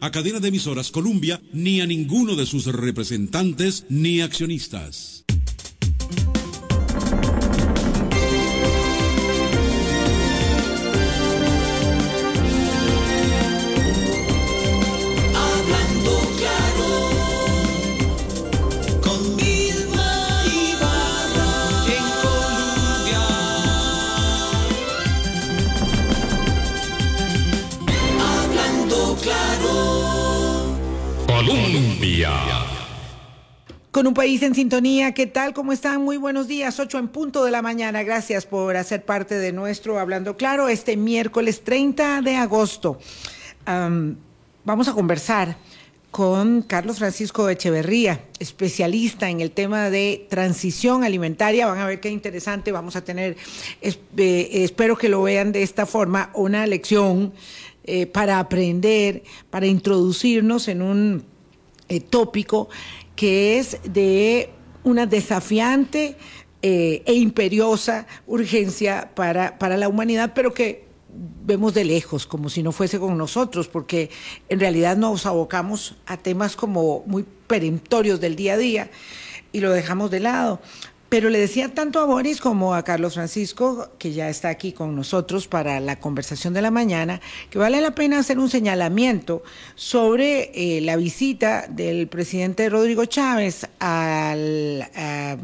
a cadena de emisoras Columbia ni a ninguno de sus representantes ni accionistas. Con un país en sintonía, ¿qué tal? ¿Cómo están? Muy buenos días, 8 en punto de la mañana. Gracias por hacer parte de nuestro Hablando Claro este miércoles 30 de agosto. vamos a conversar con Carlos Francisco Echeverría, especialista en el tema de transición alimentaria. Van a ver qué interesante. Vamos a tener, eh, espero que lo vean de esta forma, una lección eh, para aprender, para introducirnos en un eh, tópico que es de una desafiante eh, e imperiosa urgencia para, para la humanidad, pero que vemos de lejos, como si no fuese con nosotros, porque en realidad nos abocamos a temas como muy peremptorios del día a día y lo dejamos de lado. Pero le decía tanto a Boris como a Carlos Francisco, que ya está aquí con nosotros para la conversación de la mañana, que vale la pena hacer un señalamiento sobre eh, la visita del presidente Rodrigo Chávez a la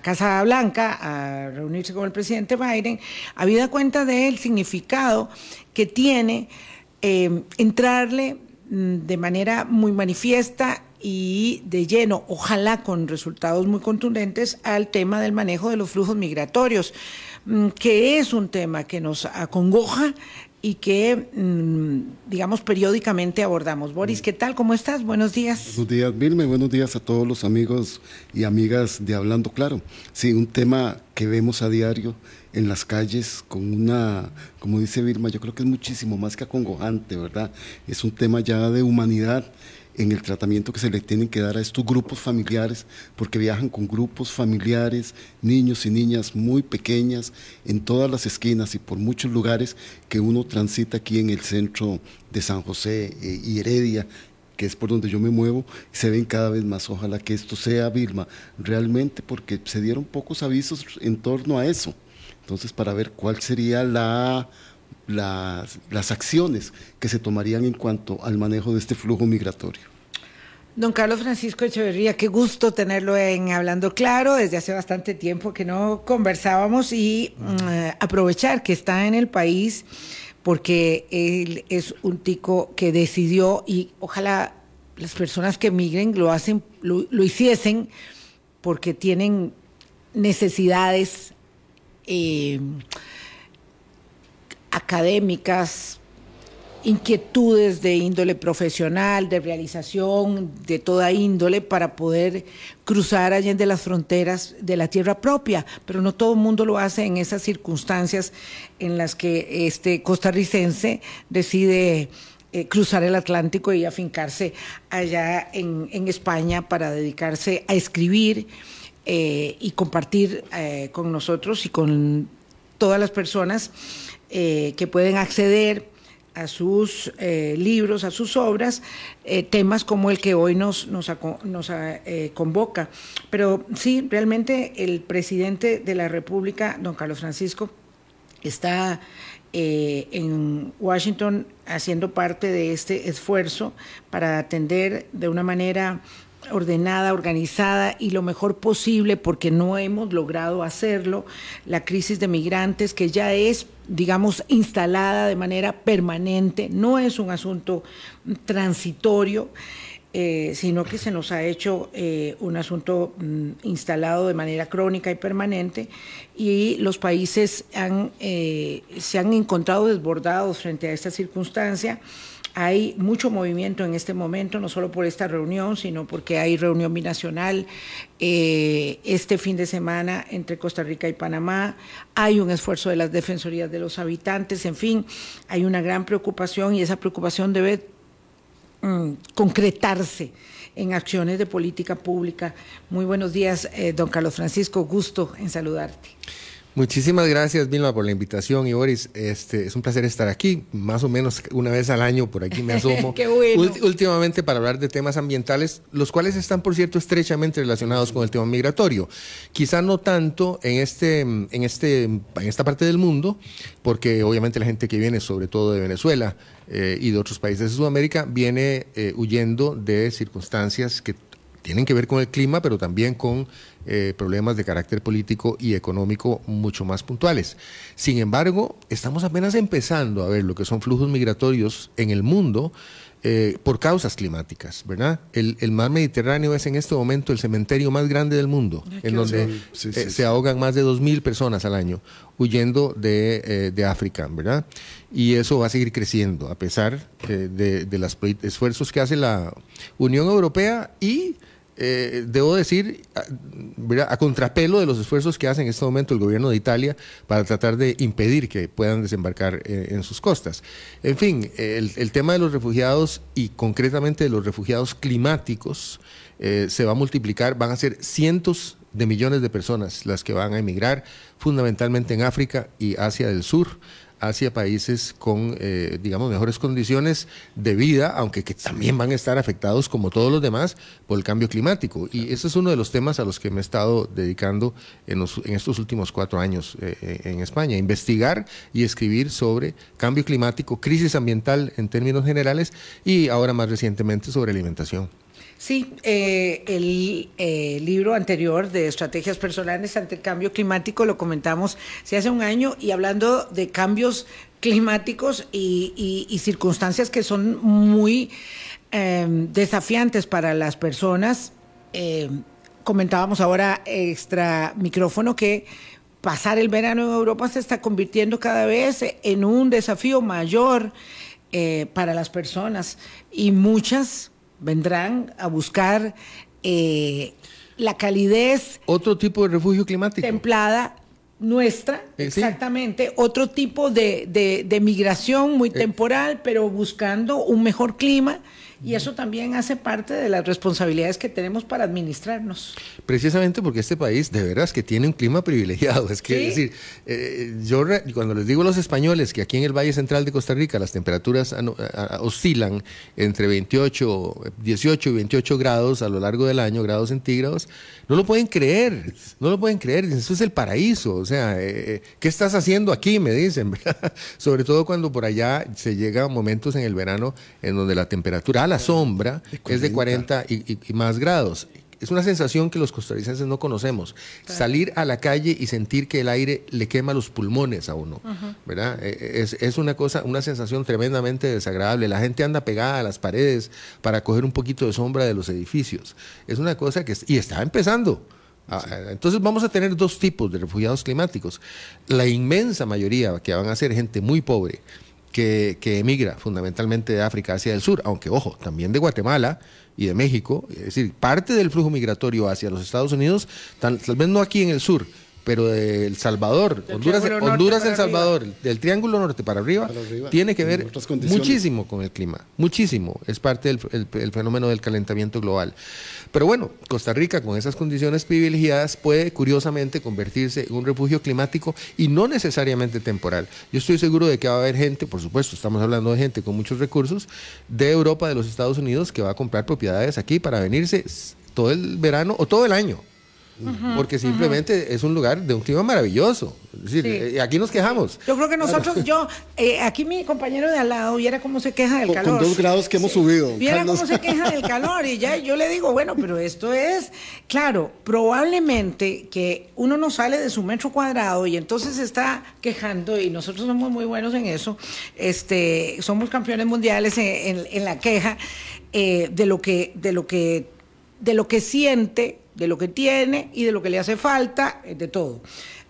Casa Blanca a reunirse con el presidente Biden, habida cuenta del significado que tiene eh, entrarle mm, de manera muy manifiesta y de lleno, ojalá con resultados muy contundentes, al tema del manejo de los flujos migratorios, mm, que es un tema que nos acongoja y que, mm, digamos, periódicamente abordamos. Boris, ¿qué tal? ¿Cómo estás? Buenos días. Buenos días, Vilma, buenos días a todos los amigos y amigas de Hablando Claro. Sí, un tema que vemos a diario en las calles con una, como dice Vilma, yo creo que es muchísimo más que acongojante, ¿verdad? Es un tema ya de humanidad en el tratamiento que se le tienen que dar a estos grupos familiares, porque viajan con grupos familiares, niños y niñas muy pequeñas, en todas las esquinas y por muchos lugares que uno transita aquí en el centro de San José eh, y Heredia, que es por donde yo me muevo, se ven cada vez más. Ojalá que esto sea, Vilma, realmente, porque se dieron pocos avisos en torno a eso. Entonces, para ver cuál sería la las, las acciones que se tomarían en cuanto al manejo de este flujo migratorio. Don Carlos Francisco Echeverría, qué gusto tenerlo en Hablando Claro. Desde hace bastante tiempo que no conversábamos y mm, aprovechar que está en el país porque él es un tico que decidió y ojalá las personas que migren lo hacen, lo, hiciesen porque tienen necesidades eh, académicas, inquietudes de índole profesional, de realización, de toda índole para poder cruzar allá de las fronteras de la tierra propia, pero no todo el mundo lo hace en esas circunstancias en las que este costarricense decide eh, cruzar el Atlántico y afincarse allá en, España para dedicarse a escribir eh, y compartir eh, con nosotros y con todas las personas eh, que pueden acceder a sus eh, libros, a sus obras, eh, temas como el que hoy nos, nos, nos convoca. Pero sí, realmente el presidente de la República, don Carlos Francisco, está en Washington haciendo parte de este esfuerzo para atender de una manera ordenada, organizada y lo mejor posible, porque no hemos logrado hacerlo, la crisis de migrantes que ya es, digamos, instalada de manera permanente, no es un asunto transitorio. Eh, sino que se nos ha hecho eh, un asunto mm, instalado de manera crónica y permanente y los países eh, se han encontrado desbordados frente a esta circunstancia hay mucho movimiento en este momento, no solo por esta reunión, sino porque hay reunión binacional eh, este fin de semana entre Costa Rica y Panamá. Hay un esfuerzo de las defensorías de los habitantes, en fin, hay una gran preocupación y esa preocupación debe mm, concretarse en acciones de política pública. Muy buenos días, eh, don Carlos Francisco, gusto en saludarte. Muchísimas gracias, Vilma, por la invitación. Y Boris, este, es un placer estar aquí. Más o menos una vez al año por aquí me asomo. Qué bueno. últimamente para hablar de temas ambientales, los cuales están, por cierto, estrechamente relacionados con el tema migratorio. Quizá no tanto en, este, en, este, en esta parte del mundo, porque obviamente la gente que viene, sobre todo de Venezuela eh, y de otros países de Sudamérica, viene eh, huyendo de circunstancias que tienen que ver con el clima, pero también con eh, problemas de carácter político y económico mucho más puntuales. Sin embargo, estamos apenas empezando a ver lo que son flujos migratorios en el mundo eh, por causas climáticas, ¿verdad? El, mar Mediterráneo es en este momento el cementerio más grande del mundo, en donde eh, se ahogan más de 2.000 personas al año huyendo de, de, África, ¿verdad? Y eso va a seguir creciendo a pesar de, de los esfuerzos que hace la Unión Europea y eh, debo decir, a, contrapelo de los esfuerzos que hace en este momento el gobierno de Italia para tratar de impedir que puedan desembarcar eh, en sus costas. En fin, el, tema de los refugiados y concretamente de los refugiados climáticos eh, se va a multiplicar, van a ser cientos de millones de personas las que van a emigrar, fundamentalmente en África y Asia del Sur hacia países con, eh, digamos, mejores condiciones de vida, aunque que también van a estar afectados, como todos los demás, por el cambio climático. Y ese es uno de los temas a los que me he estado dedicando en, en estos últimos cuatro años eh, eh, en España, investigar y escribir sobre cambio climático, crisis ambiental en términos generales y ahora más recientemente sobre alimentación. Sí, eh, el eh, libro anterior de estrategias personales ante el cambio climático lo comentamos hace un año y hablando de cambios climáticos y, circunstancias que son muy em, desafiantes para las personas. Em, comentábamos ahora extra micrófono que pasar el verano en Europa se está convirtiendo cada vez en un desafío mayor eh, para las personas y muchas vendrán a buscar eh, la calidez. Otro tipo de refugio climático. Templada nuestra, eh, exactamente, otro tipo de, de, migración muy eh. temporal, pero buscando un mejor clima y eso también hace parte de las responsabilidades que tenemos para administrarnos. Precisamente porque este país de veras que tiene un clima privilegiado. Es que, decir, eh, yo cuando les digo a los españoles que aquí en el Valle Central de Costa Rica las temperaturas oscilan entre 28, 18 y 28 grados a lo largo del año, grados centígrados, no lo pueden creer, no lo pueden creer. Eso es el paraíso. O sea, eh, eh, ¿qué estás haciendo aquí? Me dicen, Sobre todo cuando por allá se llega a momentos en el verano en donde la temperatura la sombra es de 40 y, más grados. Es una sensación que los costarricenses no conocemos. Salir a la calle y sentir que el aire le quema los pulmones a uno, ¿verdad? E, e, es, es, una cosa, una sensación tremendamente desagradable. La gente anda pegada a las paredes para coger un poquito de sombra de los edificios. Es una cosa que... Y está empezando. Ah, entonces vamos a tener dos tipos de refugiados climáticos. La inmensa mayoría, que van a ser gente muy pobre, que, emigra fundamentalmente de África hacia el sur, aunque ojo, también de Guatemala y de México, es decir, parte del flujo migratorio hacia los Estados Unidos, tal, vez no aquí en el sur, pero de El Salvador, Honduras, Honduras El Salvador, del Triángulo Norte para arriba, tiene que ver muchísimo con el clima, muchísimo, es parte del fenómeno del calentamiento global. Pero bueno, Costa Rica con esas condiciones privilegiadas puede curiosamente convertirse en un refugio climático y no necesariamente temporal. Yo estoy seguro de que va a haber gente, por supuesto, estamos hablando de gente con muchos recursos de Europa, de los Estados Unidos, que va a comprar propiedades aquí para venirse todo el verano o todo el año porque simplemente es un lugar de un clima maravilloso. Es decir, eh, aquí nos quejamos. Yo creo que nosotros, yo, eh, aquí mi compañero de al lado, viera cómo se queja del calor. Con dos grados que hemos subido. Viera cómo se queja del calor y ya yo le digo, bueno, pero esto es, claro, probablemente que uno no sale de su metro cuadrado y entonces se está quejando y nosotros somos muy buenos en eso, este, somos campeones mundiales en, la queja eh, de lo que, de lo que, de lo que siente de lo que tiene y de lo que le hace falta, eh, de todo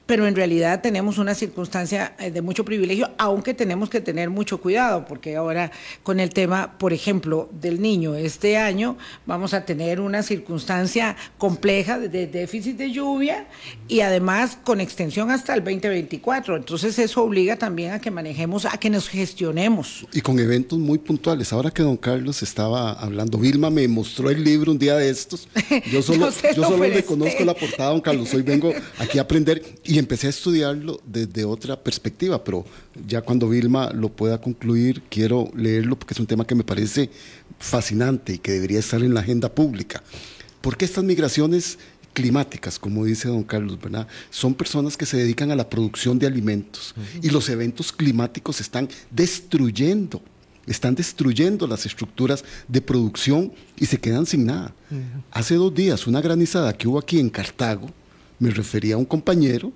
pero en realidad tenemos una circunstancia eh, de mucho privilegio, aunque tenemos que tener mucho cuidado, porque ahora con el tema, por ejemplo, del niño, este año vamos a tener una circunstancia compleja de déficit de lluvia y además con extensión hasta el 2024. Entonces eso obliga también a que manejemos, a que nos gestionemos. Y con eventos muy puntuales. Ahora que don Carlos estaba hablando, Vilma me mostró el libro un día de estos. Yo solo, yo solo le conozco la portada, don Carlos. Hoy vengo aquí a aprender. Y y empecé a estudiarlo desde otra perspectiva, pero ya cuando Vilma lo pueda concluir, quiero leerlo porque es un tema que me parece fascinante y que debería estar en la agenda pública. Porque estas migraciones climáticas, como dice don Carlos, ¿verdad? Son personas que se dedican a la producción de alimentos y los eventos climáticos están destruyendo, están destruyendo las estructuras de producción y se quedan sin nada. Hace dos días, una granizada que hubo aquí en Cartago, me refería a un compañero,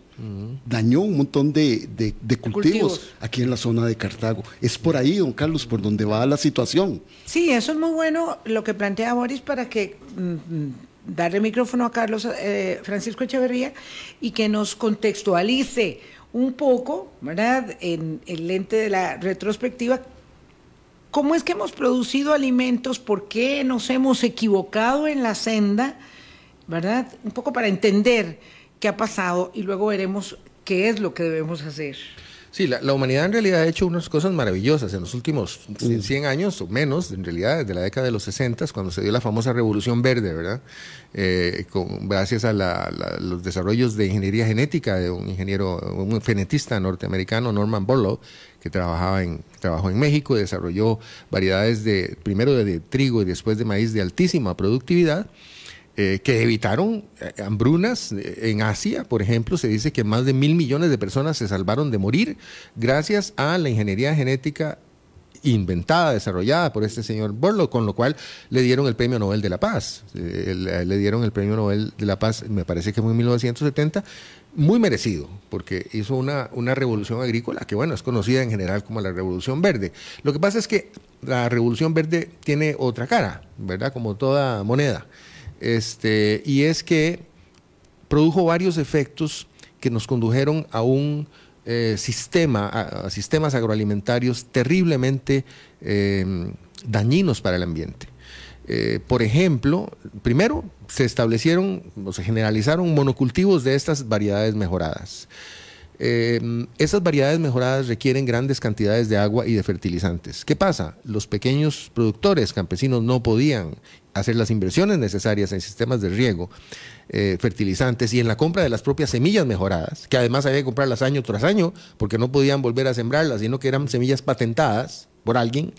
dañó un montón de, cultivos, aquí en la zona de Cartago. Es por ahí, don Carlos, por donde va la situación. Sí, eso es muy bueno lo que plantea Boris para que mm, mm, darle micrófono a Carlos eh, Francisco Echeverría y que nos contextualice un poco, ¿verdad?, en el lente de la retrospectiva, cómo es que hemos producido alimentos, por qué nos hemos equivocado en la senda ¿verdad? Un poco para entender qué ha pasado y luego veremos qué es lo que debemos hacer. Sí, la, humanidad en realidad ha hecho unas cosas maravillosas en los últimos 100 años o menos, en realidad desde la década de los 60, cuando se dio la famosa Revolución Verde, ¿verdad? Eh, con, gracias a los desarrollos de ingeniería genética de un ingeniero, un fenetista norteamericano, Norman Borlaug, que trabajaba en, trabajó en México y desarrolló variedades de, primero de trigo y después de maíz de altísima productividad eh, que evitaron eh, hambrunas en Asia, por ejemplo, se dice que más de mil millones de personas se salvaron de morir gracias a la ingeniería genética inventada, desarrollada por este señor Borlo, con lo cual le dieron el Premio Nobel de la Paz. Eh, le dieron el Premio Nobel de la Paz, me parece que fue en 1970, muy merecido, porque hizo una, una revolución agrícola que, bueno, es conocida en general como la Revolución Verde. Lo que pasa es que la Revolución Verde tiene otra cara, ¿verdad? Como toda moneda. Este, y es que produjo varios efectos que nos condujeron a un eh, sistema, a, sistemas agroalimentarios terriblemente eh, dañinos para el ambiente. Eh, por ejemplo, primero se establecieron o se generalizaron monocultivos de estas variedades mejoradas. Esas variedades mejoradas requieren grandes cantidades de agua y de fertilizantes. ¿Qué pasa? Los pequeños productores campesinos no podían hacer las inversiones necesarias en sistemas de riego, eh, fertilizantes y en la compra de las propias semillas mejoradas, que además había que comprarlas año tras año porque no podían volver a sembrarlas, sino que eran semillas patentadas por alguien.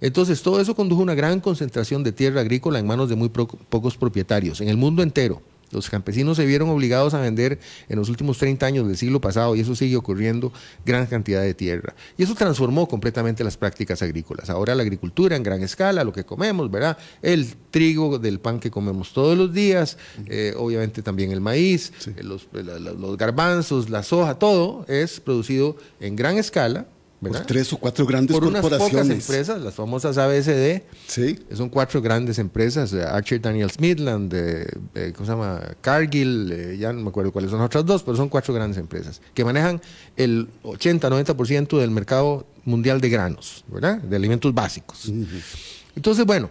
Entonces todo eso condujo a una gran concentración de tierra agrícola en manos de muy pocos propietarios en el mundo entero. Los campesinos se vieron obligados a vender en los últimos 30 años del siglo pasado, y eso sigue ocurriendo, gran cantidad de tierra. Y eso transformó completamente las prácticas agrícolas. Ahora la agricultura en gran escala, lo que comemos, ¿verdad? El trigo del pan que comemos todos los días, eh, obviamente también el maíz, los, los garbanzos, la soja, todo es producido en gran escala por tres o cuatro grandes por corporaciones. Unas pocas empresas, las famosas ABCD. Sí. Son cuatro grandes empresas, eh, Archer Daniels Midland, eh, eh, ¿cómo se llama? Cargill, ya no me acuerdo cuáles son las otras dos, pero son cuatro grandes empresas que manejan el 80-90% del mercado mundial de granos, ¿verdad? De alimentos básicos. Entonces, bueno,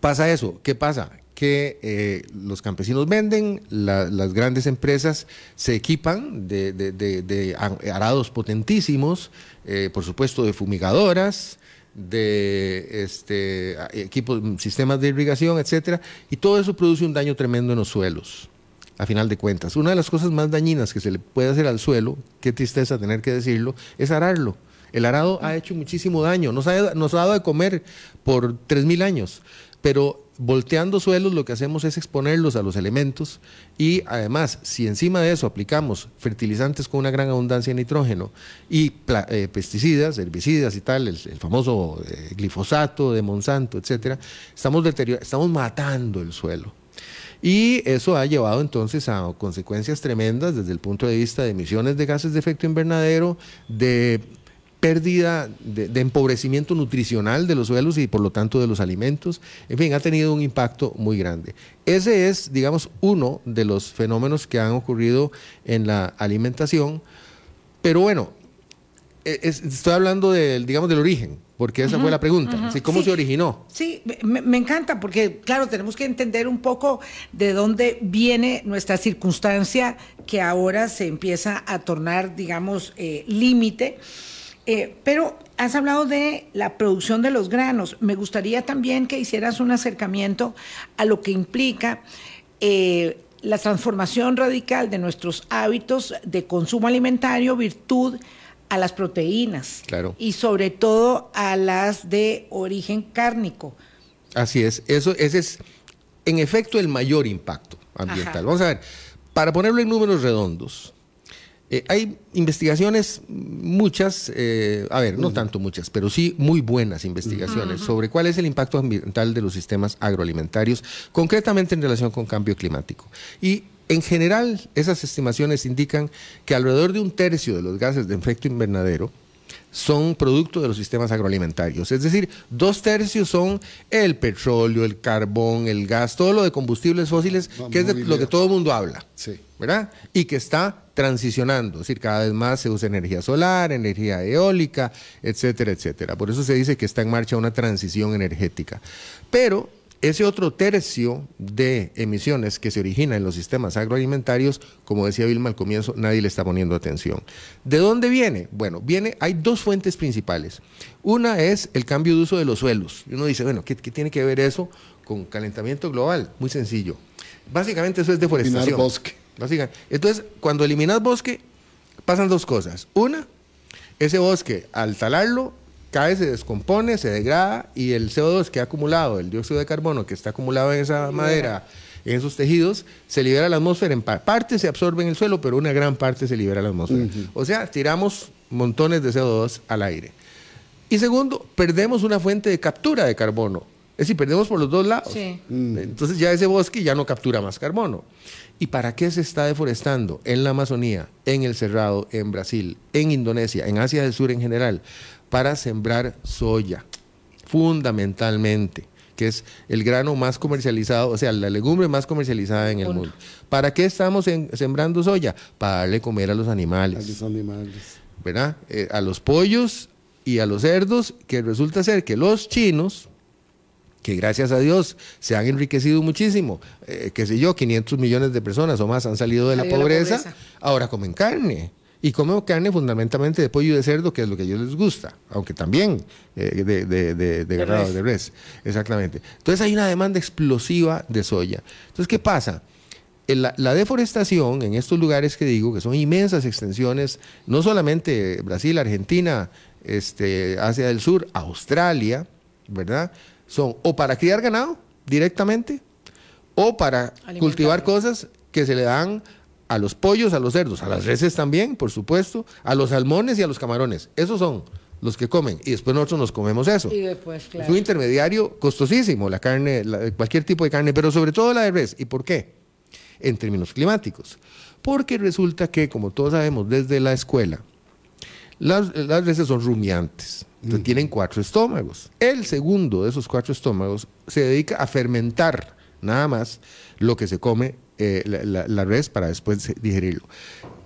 pasa eso. ¿Qué pasa? Eh, los campesinos venden, las grandes empresas se equipan de, arados potentísimos, eh, por supuesto de fumigadoras, de este, equipos, sistemas de irrigación, etcétera, y todo eso produce un daño tremendo en los suelos. A final de cuentas, una de las cosas más dañinas que se le puede hacer al suelo, qué tristeza tener que decirlo, es ararlo. El arado ha hecho muchísimo daño, nos ha, nos ha dado de comer por 3.000 años, pero volteando suelos lo que hacemos es exponerlos a los elementos y además si encima de eso aplicamos fertilizantes con una gran abundancia de nitrógeno y eh, pesticidas, herbicidas y tal, el, famoso eh, glifosato de Monsanto, etcétera, estamos, estamos matando el suelo. Y eso ha llevado entonces a consecuencias tremendas desde el punto de vista de emisiones de gases de efecto invernadero, de pérdida de, empobrecimiento nutricional de los suelos y por lo tanto de los alimentos. En fin, ha tenido un impacto muy grande. Ese es, digamos, uno de los fenómenos que han ocurrido en la alimentación. Pero bueno, e, estoy hablando del, digamos, del origen, porque esa fue la pregunta. ¿Cómo se originó? Sí, me, encanta, porque claro, tenemos que entender un poco de dónde viene nuestra circunstancia que ahora se empieza a tornar, digamos, eh, límite. Eh, pero has hablado de la producción de los granos. Me gustaría también que hicieras un acercamiento a lo que implica eh, la transformación radical de nuestros hábitos de consumo alimentario, virtud a las proteínas. Claro. Y sobre todo a las de origen cárnico. Así es, eso ese es en efecto el mayor impacto ambiental. Ajá. Vamos a ver, para ponerlo en números redondos, eh, hay investigaciones, muchas, eh, a ver, no tanto muchas, pero sí muy buenas investigaciones sobre cuál es el impacto ambiental de los sistemas agroalimentarios, concretamente en relación con cambio climático. Y en general, esas estimaciones indican que alrededor de un tercio de los gases de efecto invernadero son producto de los sistemas agroalimentarios. Es decir, dos tercios son el petróleo, el carbón, el gas, todo lo de combustibles fósiles, que es de lo que todo el mundo habla. Sí. ¿verdad? Y que está transicionando, es decir, cada vez más se usa energía solar, energía eólica, etcétera, etcétera. Por eso se dice que está en marcha una transición energética. Pero ese otro tercio de emisiones que se origina en los sistemas agroalimentarios, como decía Vilma al comienzo, nadie le está poniendo atención. ¿De dónde viene? Bueno, viene, hay dos fuentes principales. Una es el cambio de uso de los suelos. Y uno dice, bueno, ¿qué, qué tiene que ver eso con calentamiento global? Muy sencillo. Básicamente eso es deforestación. Eliminar bosque. Básicamente. Entonces, cuando eliminas bosque, pasan dos cosas. Una, ese bosque, al talarlo, cae, se descompone, se degrada y el CO2 que ha acumulado, el dióxido de carbono que está acumulado en esa madera, en esos tejidos, se libera a la atmósfera. En pa- parte se absorbe en el suelo, pero una gran parte se libera a la atmósfera. O sea, tiramos montones de CO2 al aire. Y segundo, perdemos una fuente de captura de carbono. Es decir, perdemos por los dos lados. Sí. Entonces ya ese bosque ya no captura más carbono. ¿Y para qué se está deforestando en la Amazonía, en el Cerrado, en Brasil, en Indonesia, en Asia del Sur en general? Para sembrar soya, fundamentalmente, que es el grano más comercializado, o sea, la legumbre más comercializada en el mundo. ¿Para qué estamos en- sembrando soya? Para darle comer a los A animales. los animales. ¿verdad? Eh, a los pollos y a los cerdos, que resulta ser que los chinos, que gracias a Dios se han enriquecido muchísimo, eh, qué sé yo, 500 millones de personas o más han salido de la Salido de la pobreza, pobreza. ahora comen carne. Y comen carne fundamentalmente de pollo y de cerdo, que es lo que a ellos les gusta, aunque también eh, de, de, de, de ganado, res. de res. Exactamente. Entonces hay una demanda explosiva de soya. Entonces, ¿qué pasa? La, la deforestación en estos lugares que digo, que son inmensas extensiones, no solamente Brasil, Argentina, este, Asia del Sur, Australia, ¿verdad? Son o para criar ganado directamente o para cultivar cosas que se le dan a los pollos, a los cerdos, a las reses también, por supuesto, a los salmones y a los camarones. Esos son los que comen y después nosotros nos comemos eso. Y después, Es claro. un intermediario costosísimo, la carne, la- cualquier tipo de carne, pero sobre todo la de res. ¿Y por qué? En términos climáticos. Porque resulta que, como todos sabemos desde la escuela, las, las reses son rumiantes. Entonces, Tienen cuatro estómagos. El segundo de esos cuatro estómagos se dedica a fermentar nada más lo que se come eh, la, la- la res para después digerirlo.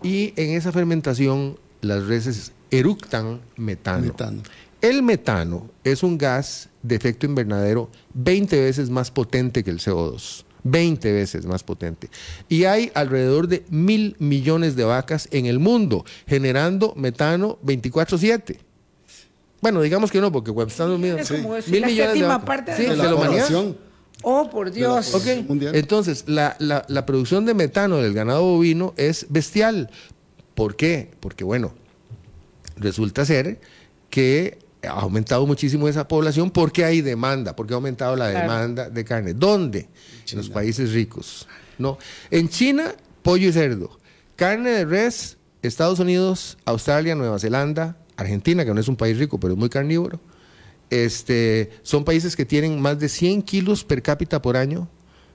Y en esa fermentación las reses eructan metano. Metano. El metano es un gas de efecto invernadero 20 veces más potente que el CO2. 20 veces más potente. Y hay alrededor de mil millones de vacas en el mundo generando metano 24-7. Bueno, digamos que no, porque cuando están dormidos. Es como decir mil la millones de vacas. parte Sí, de de la la humanidad. Oh, por Dios. la-. Entonces, la, la- la producción de metano del ganado bovino es bestial. ¿Por qué? Porque, bueno, resulta ser que ha aumentado muchísimo esa población porque hay demanda, porque ha aumentado la Claro. demanda de carne. ¿Dónde? En los países ricos. No. En China, pollo y cerdo. Carne de res, Estados Unidos, Australia, Nueva Zelanda, Argentina, que no es un país rico, pero es muy carnívoro. Este, son países que tienen más de 100 kilos per cápita por año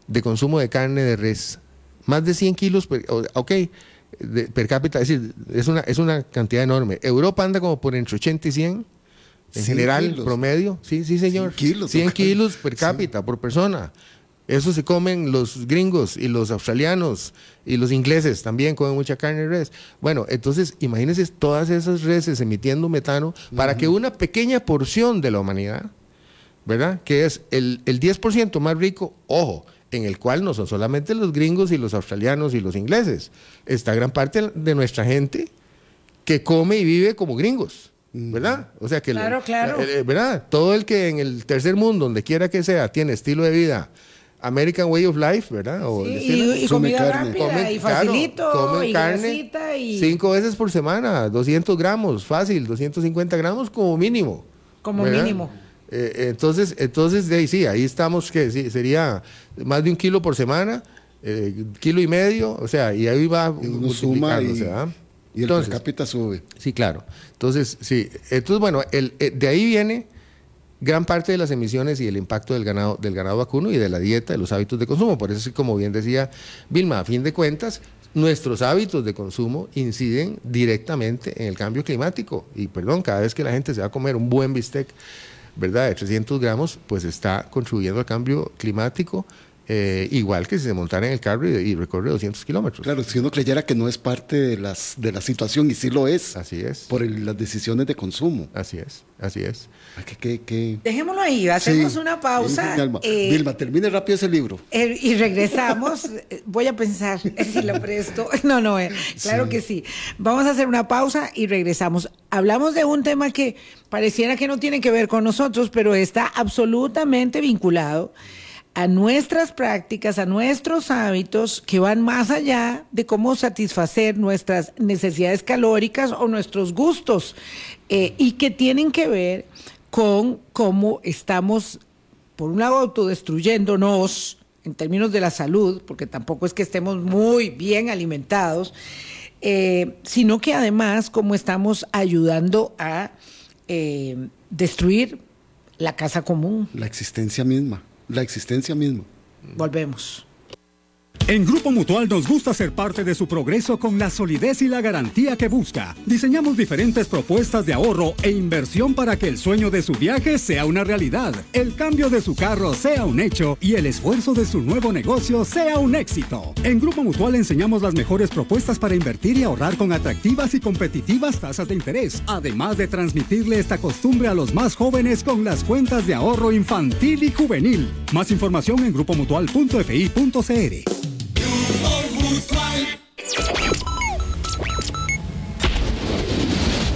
de consumo de carne de res. Más de 100 kilos, per, ok, de- per cápita, es decir, es una, es una cantidad enorme. Europa anda como por entre 80 y 100, en 100 general, kilos. promedio. Sí, sí, señor. 100 kilos, 100 ok. kilos per Sí. cápita, por persona. Eso se comen los gringos y los australianos y los ingleses también comen mucha carne de res. Bueno, entonces imagínense todas esas reses emitiendo metano para que una pequeña porción de la humanidad, ¿verdad? Que es el, el 10% más rico, ojo, en el cual no son solamente los gringos y los australianos y los ingleses, está gran parte de nuestra gente que come y vive como gringos. ¿Verdad? O sea que, Claro, claro. ¿verdad? Todo el que en el tercer mundo, donde quiera que sea, tiene estilo de vida American Way of Life, ¿verdad? O Sí, y, comida carne. rápida, Comen- y claro, facilito, comen y carne grasita, y cinco veces por semana, 200 gramos, fácil, 250 gramos como mínimo. Como ¿verdad? mínimo. Eh, entonces, entonces de ahí sí, ahí estamos que sí, sería más de un kilo por semana, eh, kilo y medio, o sea, y ahí va Y uno suma y, multiplicándose, ¿verdad? y el Entonces, per cápita sube. Sí, claro. Entonces, sí. Entonces, bueno, el, eh, de ahí viene gran parte de las emisiones y el impacto del ganado, del ganado vacuno y de la dieta, de los hábitos de consumo. Por eso, sí, como bien decía Vilma, a fin de cuentas, nuestros hábitos de consumo inciden directamente en el cambio climático. Y perdón, cada vez que la gente se va a comer un buen bistec, ¿verdad?, de 300 gramos, pues está contribuyendo al cambio climático. Eh, igual que si se montara en el carro y, y recorre 200 kilómetros. Claro, si uno creyera que no es parte de, las, de la situación, y sí lo es, Así es. por el- las decisiones de consumo. Así es, así es. Ay, que- que- que- Dejémoslo ahí, hacemos Sí. una pausa. Sí, Vilma, eh, Vilma, termine rápido ese libro. eh, y regresamos. eh, Voy a pensar si lo presto. No, no, eh, claro que sí. Vamos a hacer una pausa y regresamos. Hablamos de un tema que pareciera que no tiene que ver con nosotros, pero está absolutamente vinculado a nuestras prácticas, a nuestros hábitos que van más allá de cómo satisfacer nuestras necesidades calóricas o nuestros gustos eh, y que tienen que ver con cómo estamos, por un lado, autodestruyéndonos en términos de la salud, porque tampoco es que estemos muy bien alimentados, eh, sino que además cómo estamos ayudando a eh, destruir la casa común. La existencia misma, la existencia misma. Volvemos. En Grupo Mutual nos gusta ser parte de su progreso con la solidez y la garantía que busca. Diseñamos diferentes propuestas de ahorro e inversión para que el sueño de su viaje sea una realidad, el cambio de su carro sea un hecho y el esfuerzo de su nuevo negocio sea un éxito. En Grupo Mutual enseñamos las mejores propuestas para invertir y ahorrar con atractivas y competitivas tasas de interés, además de transmitirle esta costumbre a los más jóvenes con las cuentas de ahorro infantil y juvenil. Más información en grupomutual.fi.cr.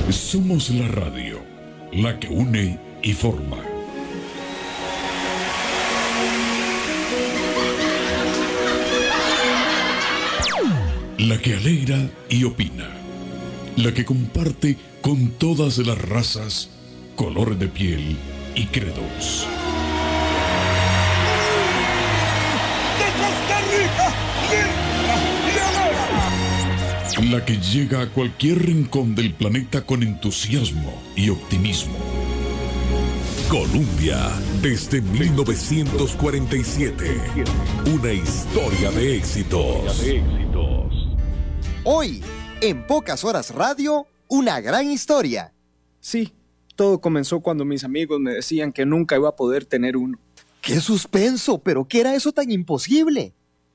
Somos la radio, la que une y forma. La que alegra y opina. La que comparte con todas las razas, colores de piel y credos. La que llega a cualquier rincón del planeta con entusiasmo y optimismo. Colombia, desde 1947. Una historia de éxitos. Hoy, en Pocas Horas Radio, una gran historia. Sí, todo comenzó cuando mis amigos me decían que nunca iba a poder tener uno. ¡Qué suspenso! ¿Pero qué era eso tan imposible?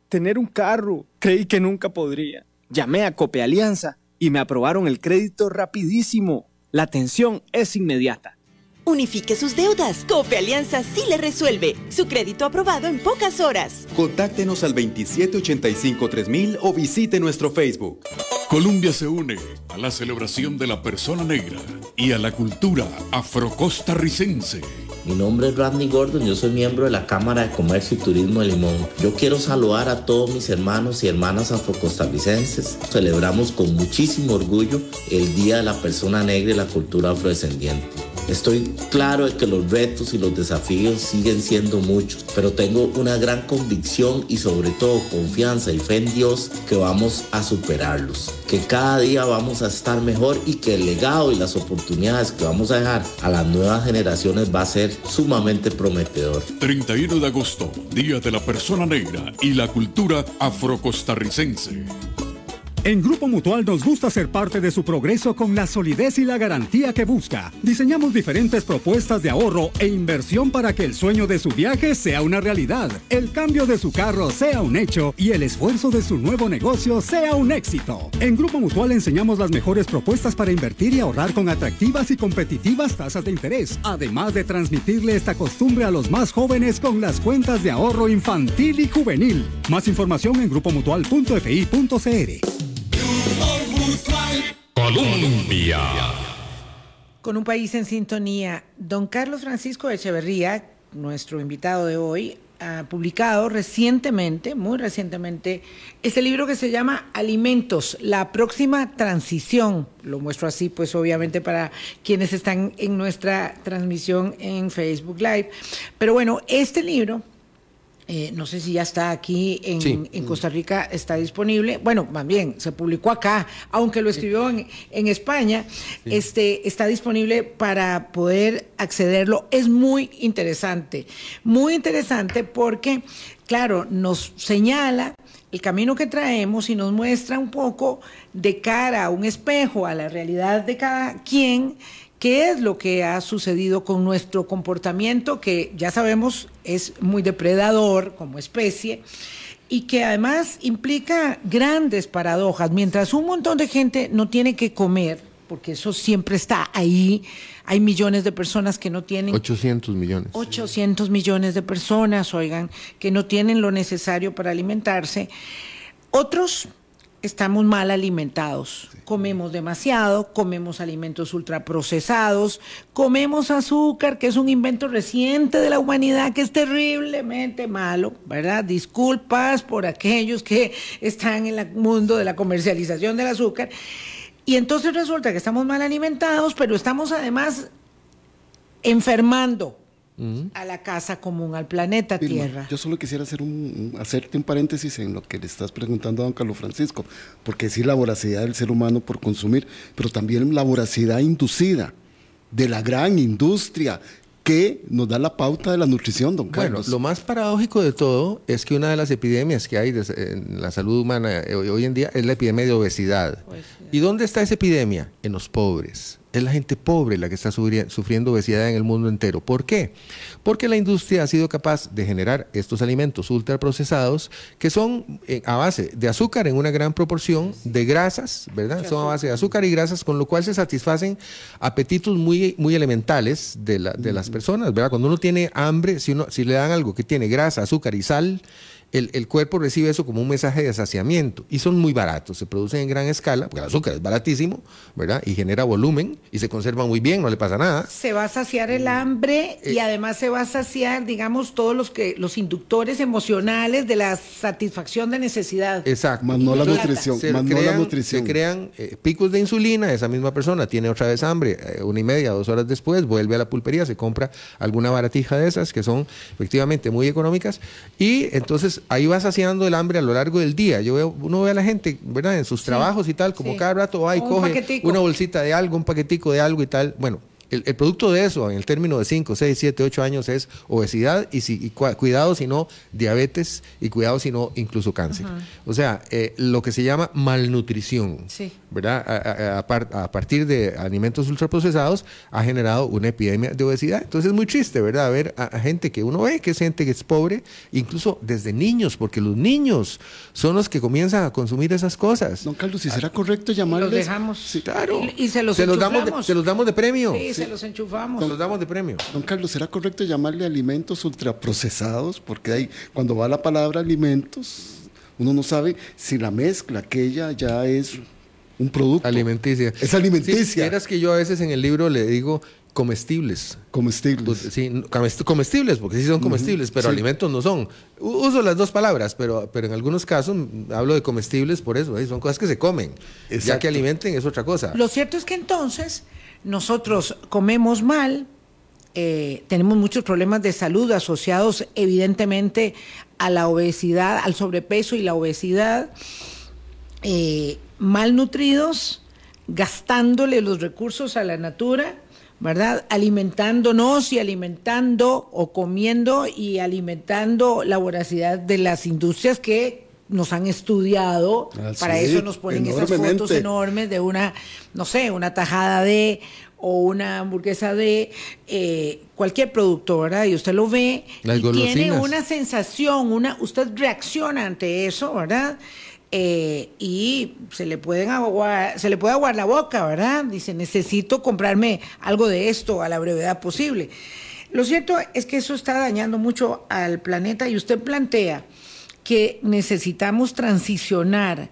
Tener un carro, creí que nunca podría. Llamé a Cope Alianza y me aprobaron el crédito rapidísimo. La atención es inmediata. Unifique sus deudas. Cope Alianza sí le resuelve. Su crédito aprobado en pocas horas. Contáctenos al 2785-3000 o visite nuestro Facebook. Colombia se une a la celebración de la persona negra y a la cultura afrocostarricense. Mi nombre es Randy Gordon, yo soy miembro de la Cámara de Comercio y Turismo de Limón. Yo quiero saludar a todos mis hermanos y hermanas afrocostarricenses. Celebramos con muchísimo orgullo el Día de la Persona Negra y la Cultura Afrodescendiente. Estoy claro de que los retos y los desafíos siguen siendo muchos, pero tengo una gran convicción y sobre todo confianza y fe en Dios que vamos a superarlos, que cada día vamos a estar mejor y que el legado y las oportunidades que vamos a dejar a las nuevas generaciones va a ser sumamente prometedor. 31 de agosto, Día de la Persona Negra y la Cultura Afrocostarricense. En Grupo Mutual nos gusta ser parte de su progreso con la solidez y la garantía que busca. Diseñamos diferentes propuestas de ahorro e inversión para que el sueño de su viaje sea una realidad, el cambio de su carro sea un hecho y el esfuerzo de su nuevo negocio sea un éxito. En Grupo Mutual enseñamos las mejores propuestas para invertir y ahorrar con atractivas y competitivas tasas de interés, además de transmitirle esta costumbre a los más jóvenes con las cuentas de ahorro infantil y juvenil. Más información en grupomutual.fi.cr. Colombia. Con un país en sintonía, don Carlos Francisco Echeverría, nuestro invitado de hoy, ah, publicado recientemente, muy recientemente, este libro que se llama Alimentos, la próxima transición. Lo muestro así, pues obviamente para quienes están en nuestra transmisión en Facebook Live. Pero bueno, este libro eh, no sé si ya está aquí en, Costa Rica, está disponible. Bueno, más bien, se publicó acá, aunque lo escribió en, España, este, está disponible para poder accederlo. Es muy interesante, muy interesante porque, claro, nos señala el camino que traemos y nos muestra un poco de cara a un espejo, a la realidad de cada quien qué es lo que ha sucedido con nuestro comportamiento, que ya sabemos es muy depredador como especie y que además implica grandes paradojas. Mientras un montón de gente no tiene que comer, porque eso siempre está ahí, hay millones de personas que no tienen... 800 millones. 800 millones de personas, oigan, que no tienen lo necesario para alimentarse. Otros estamos mal alimentados. Comemos demasiado, comemos alimentos ultraprocesados, comemos azúcar, que es un invento reciente de la humanidad, que es terriblemente malo, ¿verdad? Disculpas por aquellos que están en el mundo de la comercialización del azúcar. Y entonces resulta que estamos mal alimentados, pero estamos además enfermando a la casa común, al planeta Tierra. Yo solo quisiera hacer un, hacerte un paréntesis en lo que le estás preguntando a don Carlos Francisco, porque sí la voracidad del ser humano por consumir, pero también la voracidad inducida de la gran industria que nos da la pauta de la nutrición, don Carlos. Bueno, lo más paradójico de todo es que una de las epidemias que hay en la salud humana eh, hoy en día es la epidemia de obesidad. ¿Y dónde está esa epidemia? En los pobres es la gente pobre la que está sufriendo obesidad en el mundo entero. ¿Por qué? Porque la industria ha sido capaz de generar estos alimentos ultraprocesados que son eh, a base de azúcar en una gran proporción, de grasas, ¿verdad? Son a base de azúcar y grasas, con lo cual se satisfacen apetitos muy, muy elementales de, de las personas, ¿verdad? Cuando uno tiene hambre, si, uno, si le dan algo que tiene grasa, azúcar y sal, el, cuerpo recibe eso como un mensaje de saciamiento y son muy baratos, se producen en gran escala, porque el azúcar es baratísimo, ¿verdad? Y genera volumen y se conserva muy bien, no le pasa nada. Se va a saciar el hambre y eh, además se va a saciar, digamos, todos los que los inductores emocionales de la satisfacción de necesidad. Exacto. Más no la nutrición, se más crean, no la nutrición. Se crean eh, picos de insulina, esa misma persona tiene otra vez hambre, eh, una y media, dos horas después, vuelve a la pulpería, se compra alguna baratija de esas que son efectivamente muy económicas y entonces ahí va saciando el hambre a lo largo del día. Yo veo, uno ve a la gente, ¿verdad? En sus trabajos y tal, como cada rato va y coge una bolsita de algo, un paquetico de algo y tal. Bueno, el, producto de eso, en el término de 5, 6, 7, 8 años, es obesidad y, si, cuidado si no diabetes y cuidado si no incluso cáncer. O sea, eh, lo que se llama malnutrición. Sí. ¿Verdad? A, partir de alimentos ultraprocesados ha generado una epidemia de obesidad. Entonces es muy triste, ¿verdad? Ver a, gente que uno ve que es gente que es pobre, incluso desde niños, porque los niños son los que comienzan a consumir esas cosas. Don Carlos, ¿y será correcto llamarles? Los dejamos. Sí, claro. Y, se los, damos de, se los damos de premio. Sí, se los enchufamos. Se los damos de premio. Don Carlos, ¿será correcto llamarle alimentos ultraprocesados? Porque hay, cuando va la palabra alimentos, uno no sabe si la mezcla aquella ya es un producto. Alimenticia. Es alimenticia. Si que yo a veces en el libro le digo comestibles. Comestibles. Pues, sí, comestibles, porque sí son comestibles, pero alimentos no son. Uso las dos palabras, pero, pero en algunos casos hablo de comestibles por eso, son cosas que se comen. Ya que alimenten es otra cosa. Lo cierto es que entonces nosotros comemos mal, eh, tenemos muchos problemas de salud asociados evidentemente a la obesidad, al sobrepeso y la obesidad. Eh, malnutridos, gastándole los recursos a la natura, ¿verdad? Alimentándonos y alimentando o comiendo y alimentando la voracidad de las industrias que nos han estudiado, para eso nos ponen esas fotos enormes de una, no sé, una tajada de o una hamburguesa de eh, cualquier producto, ¿verdad? Y usted lo ve y tiene una sensación, una, usted reacciona ante eso, ¿verdad? Eh, y se le, pueden aguar, se le puede aguar la boca, ¿verdad? Dice, necesito comprarme algo de esto a la brevedad posible. Lo cierto es que eso está dañando mucho al planeta y usted plantea que necesitamos transicionar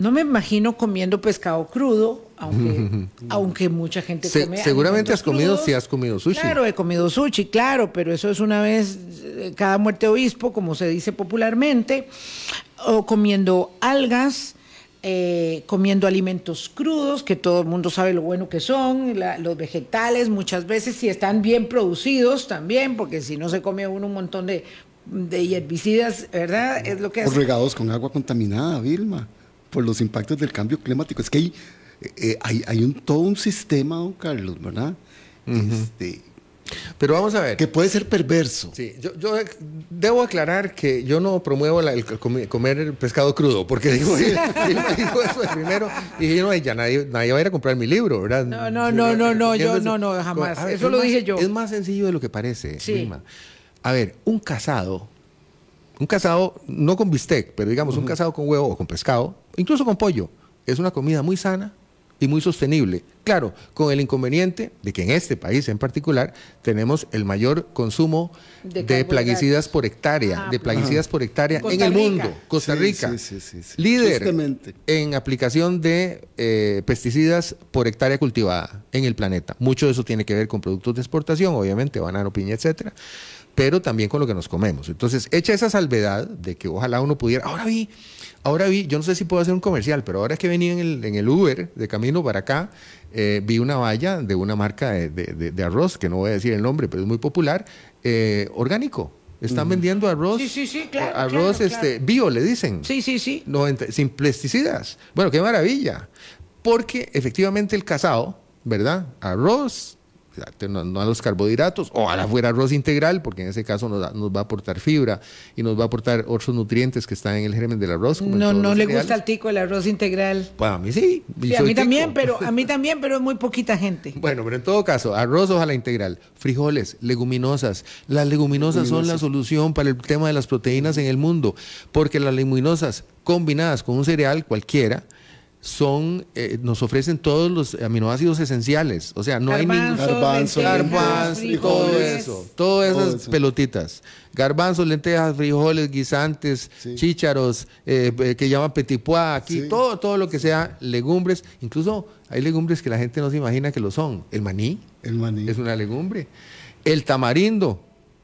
No me imagino comiendo pescado crudo, aunque, aunque mucha gente Se- come. seguramente has comido crudos. si has comido sushi. Claro, he comido sushi, claro, pero eso es una vez eh, cada muerte obispo, como se dice popularmente, o comiendo algas, eh, comiendo alimentos crudos, que todo el mundo sabe lo bueno que son, la- los vegetales muchas veces si están bien producidos también, porque si no se come uno un montón de, de herbicidas, ¿verdad? Es lo que O hace. regados con agua contaminada, Vilma, por los impactos del cambio climático. Es que hay, eh, hay, hay un, todo un sistema, don Carlos, ¿verdad? este, Pero vamos a ver. que puede ser perverso. Sí, yo, yo debo aclarar que yo no promuevo la- el comer pescado crudo, porque digo, Vilma dijo eso de primero, y dije, no, ya nadie, nadie va a ir a comprar mi libro, ¿verdad? No, no, no, no, no, yo no, no, jamás. ver, Eso es lo más- dije yo. Es más sencillo de lo que parece, Sí. Vilma. A ver, un casado, un casado, no con bistec, pero digamos un casado con huevo o con pescado, incluso con pollo, es una comida muy sana y muy sostenible. Claro, con el inconveniente de que en este país en particular tenemos el mayor consumo De plaguicidas por hectárea, Ah, de plaguicidas por hectárea Costa en el Rica. mundo. Costa Rica, sí, sí, sí, sí. líder en aplicación de eh, pesticidas por hectárea cultivada en el planeta. Mucho de eso tiene que ver con productos de exportación, obviamente, banano, piña, etcétera, pero también con lo que nos comemos. Entonces, hecha esa salvedad de que ojalá uno pudiera. Ahora vi, ahora vi, yo no sé si puedo hacer un comercial, pero ahora que venía en el, en el Uber de camino para acá, eh, vi una valla de una marca de, de- de- de arroz, que no voy a decir el nombre, pero es muy popular, eh, orgánico. Están vendiendo arroz, Sí, sí, sí, claro, arroz claro, este, claro. bio, le dicen. Sí, sí, sí. 90 sin pesticidas. Bueno, qué maravilla. Porque efectivamente el casado, ¿verdad? Arroz, no, a los carbohidratos, ojalá fuera arroz integral, porque en ese caso nos, da- nos va a aportar fibra y nos va a aportar otros nutrientes que están en el germen del arroz. como No, no le cereales. gusta al tico el arroz integral. Pues a mí sí. Sí, a mí también, pero a mí también, pero es muy poquita gente. Bueno, pero en todo caso, arroz ojalá integral, frijoles, leguminosas. Las leguminosas son la solución para el tema de las proteínas en el mundo, porque las leguminosas combinadas con un cereal cualquiera son eh, nos ofrecen todos los aminoácidos esenciales, o sea, no hay ningún Garbanzo, y todo eso, todas Todo esas eso. pelotitas. Garbanzos, lentejas, frijoles, guisantes, Sí. chícharos, eh, eh, que llaman petit pois aquí, Sí. todo, todo lo que sea legumbres. Incluso hay legumbres que la gente no se imagina que lo son. El maní El maní. es una legumbre. El tamarindo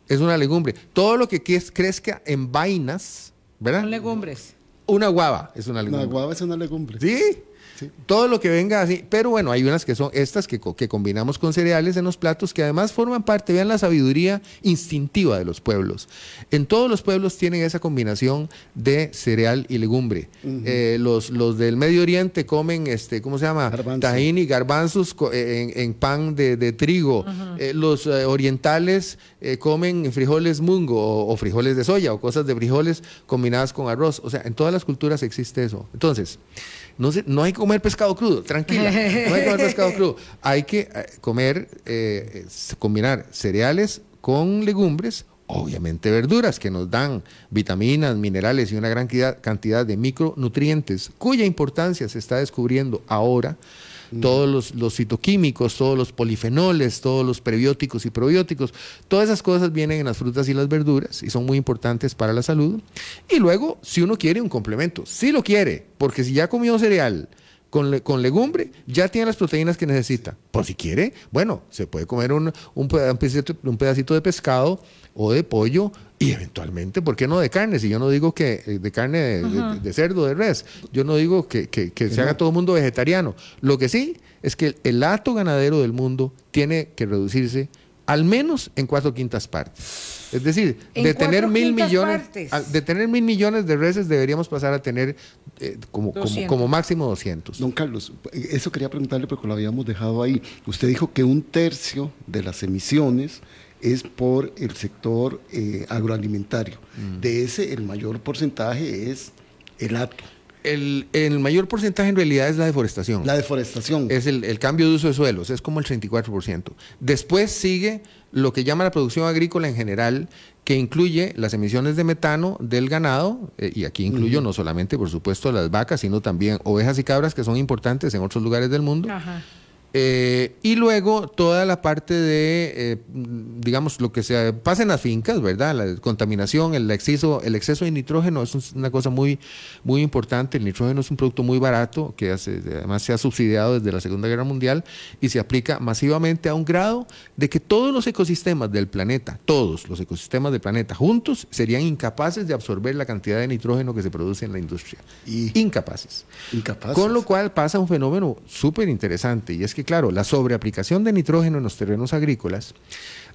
es una legumbre. Todo lo que crezca en vainas, ¿verdad? Son legumbres. Una guava es una legumbre. guava es una legumbre. Sí. Sí. Todo lo que venga así. Pero bueno, hay unas que son estas que, que combinamos con cereales en los platos que además forman parte, vean la sabiduría instintiva de los pueblos. En todos los pueblos tienen esa combinación de cereal y legumbre. Eh, los, los del Medio Oriente comen, este, ¿cómo se llama? Garbanzo. Tajín y garbanzos co- en, en pan de, de trigo. Eh, los eh, orientales eh, comen frijoles mungo o, o frijoles de soya o cosas de frijoles combinadas con arroz. O sea, en todas las culturas existe eso. Entonces, no, se- no hay que comer pescado crudo, tranquila. No hay que comer pescado crudo. Hay que eh, comer, eh, s- combinar cereales con legumbres, obviamente verduras que nos dan vitaminas, minerales y una gran cantidad de micronutrientes, cuya importancia se está descubriendo ahora. Todos los, los fitoquímicos, todos los polifenoles, todos los prebióticos y probióticos, todas esas cosas vienen en las frutas y las verduras y son muy importantes para la salud. Y luego, si uno quiere un complemento, si lo quiere, porque si ya comió cereal, con, con legumbre, ya tiene las proteínas que necesita. Por si quiere, bueno, se puede comer un, un pedacito, un pedacito de pescado o de pollo y eventualmente, ¿por qué no de carne? Si yo no digo que eh, de carne de, de- de cerdo, de res, yo no digo que, que- que se haga todo el mundo vegetariano. Lo que sí es que el, el hato ganadero del mundo tiene que reducirse al menos en cuatro quintas partes. Es decir, ¿En de tener mil millones, de tener mil millones de reses deberíamos pasar a tener eh, como, como, 200. como máximo 200. Don Carlos, eso quería preguntarle porque lo habíamos dejado ahí. Usted dijo que un tercio de las emisiones es por el sector eh, agroalimentario. De ese, el mayor porcentaje es el hato, El, el mayor porcentaje en realidad es la deforestación. la deforestación. es el, el cambio de uso de suelos, es como el 34%. Después sigue lo que llama la producción agrícola en general, que incluye las emisiones de metano del ganado, eh, y aquí incluyo no solamente, por supuesto, las vacas, sino también ovejas y cabras, que son importantes en otros lugares del mundo. Ajá. Eh, y luego toda la parte de, eh, digamos, lo que se pasa en las fincas, ¿verdad? La contaminación, el exceso, el exceso de nitrógeno es una cosa muy, muy importante. El nitrógeno es un producto muy barato que además se ha subsidiado desde la Segunda Guerra Mundial y se aplica masivamente a un grado de que todos los ecosistemas del planeta, todos los ecosistemas del planeta juntos serían incapaces de absorber la cantidad de nitrógeno que se produce en la industria. Incapaces. Incapaces. Con lo cual pasa un fenómeno súper interesante y es que claro, la sobreaplicación de nitrógeno en los terrenos agrícolas,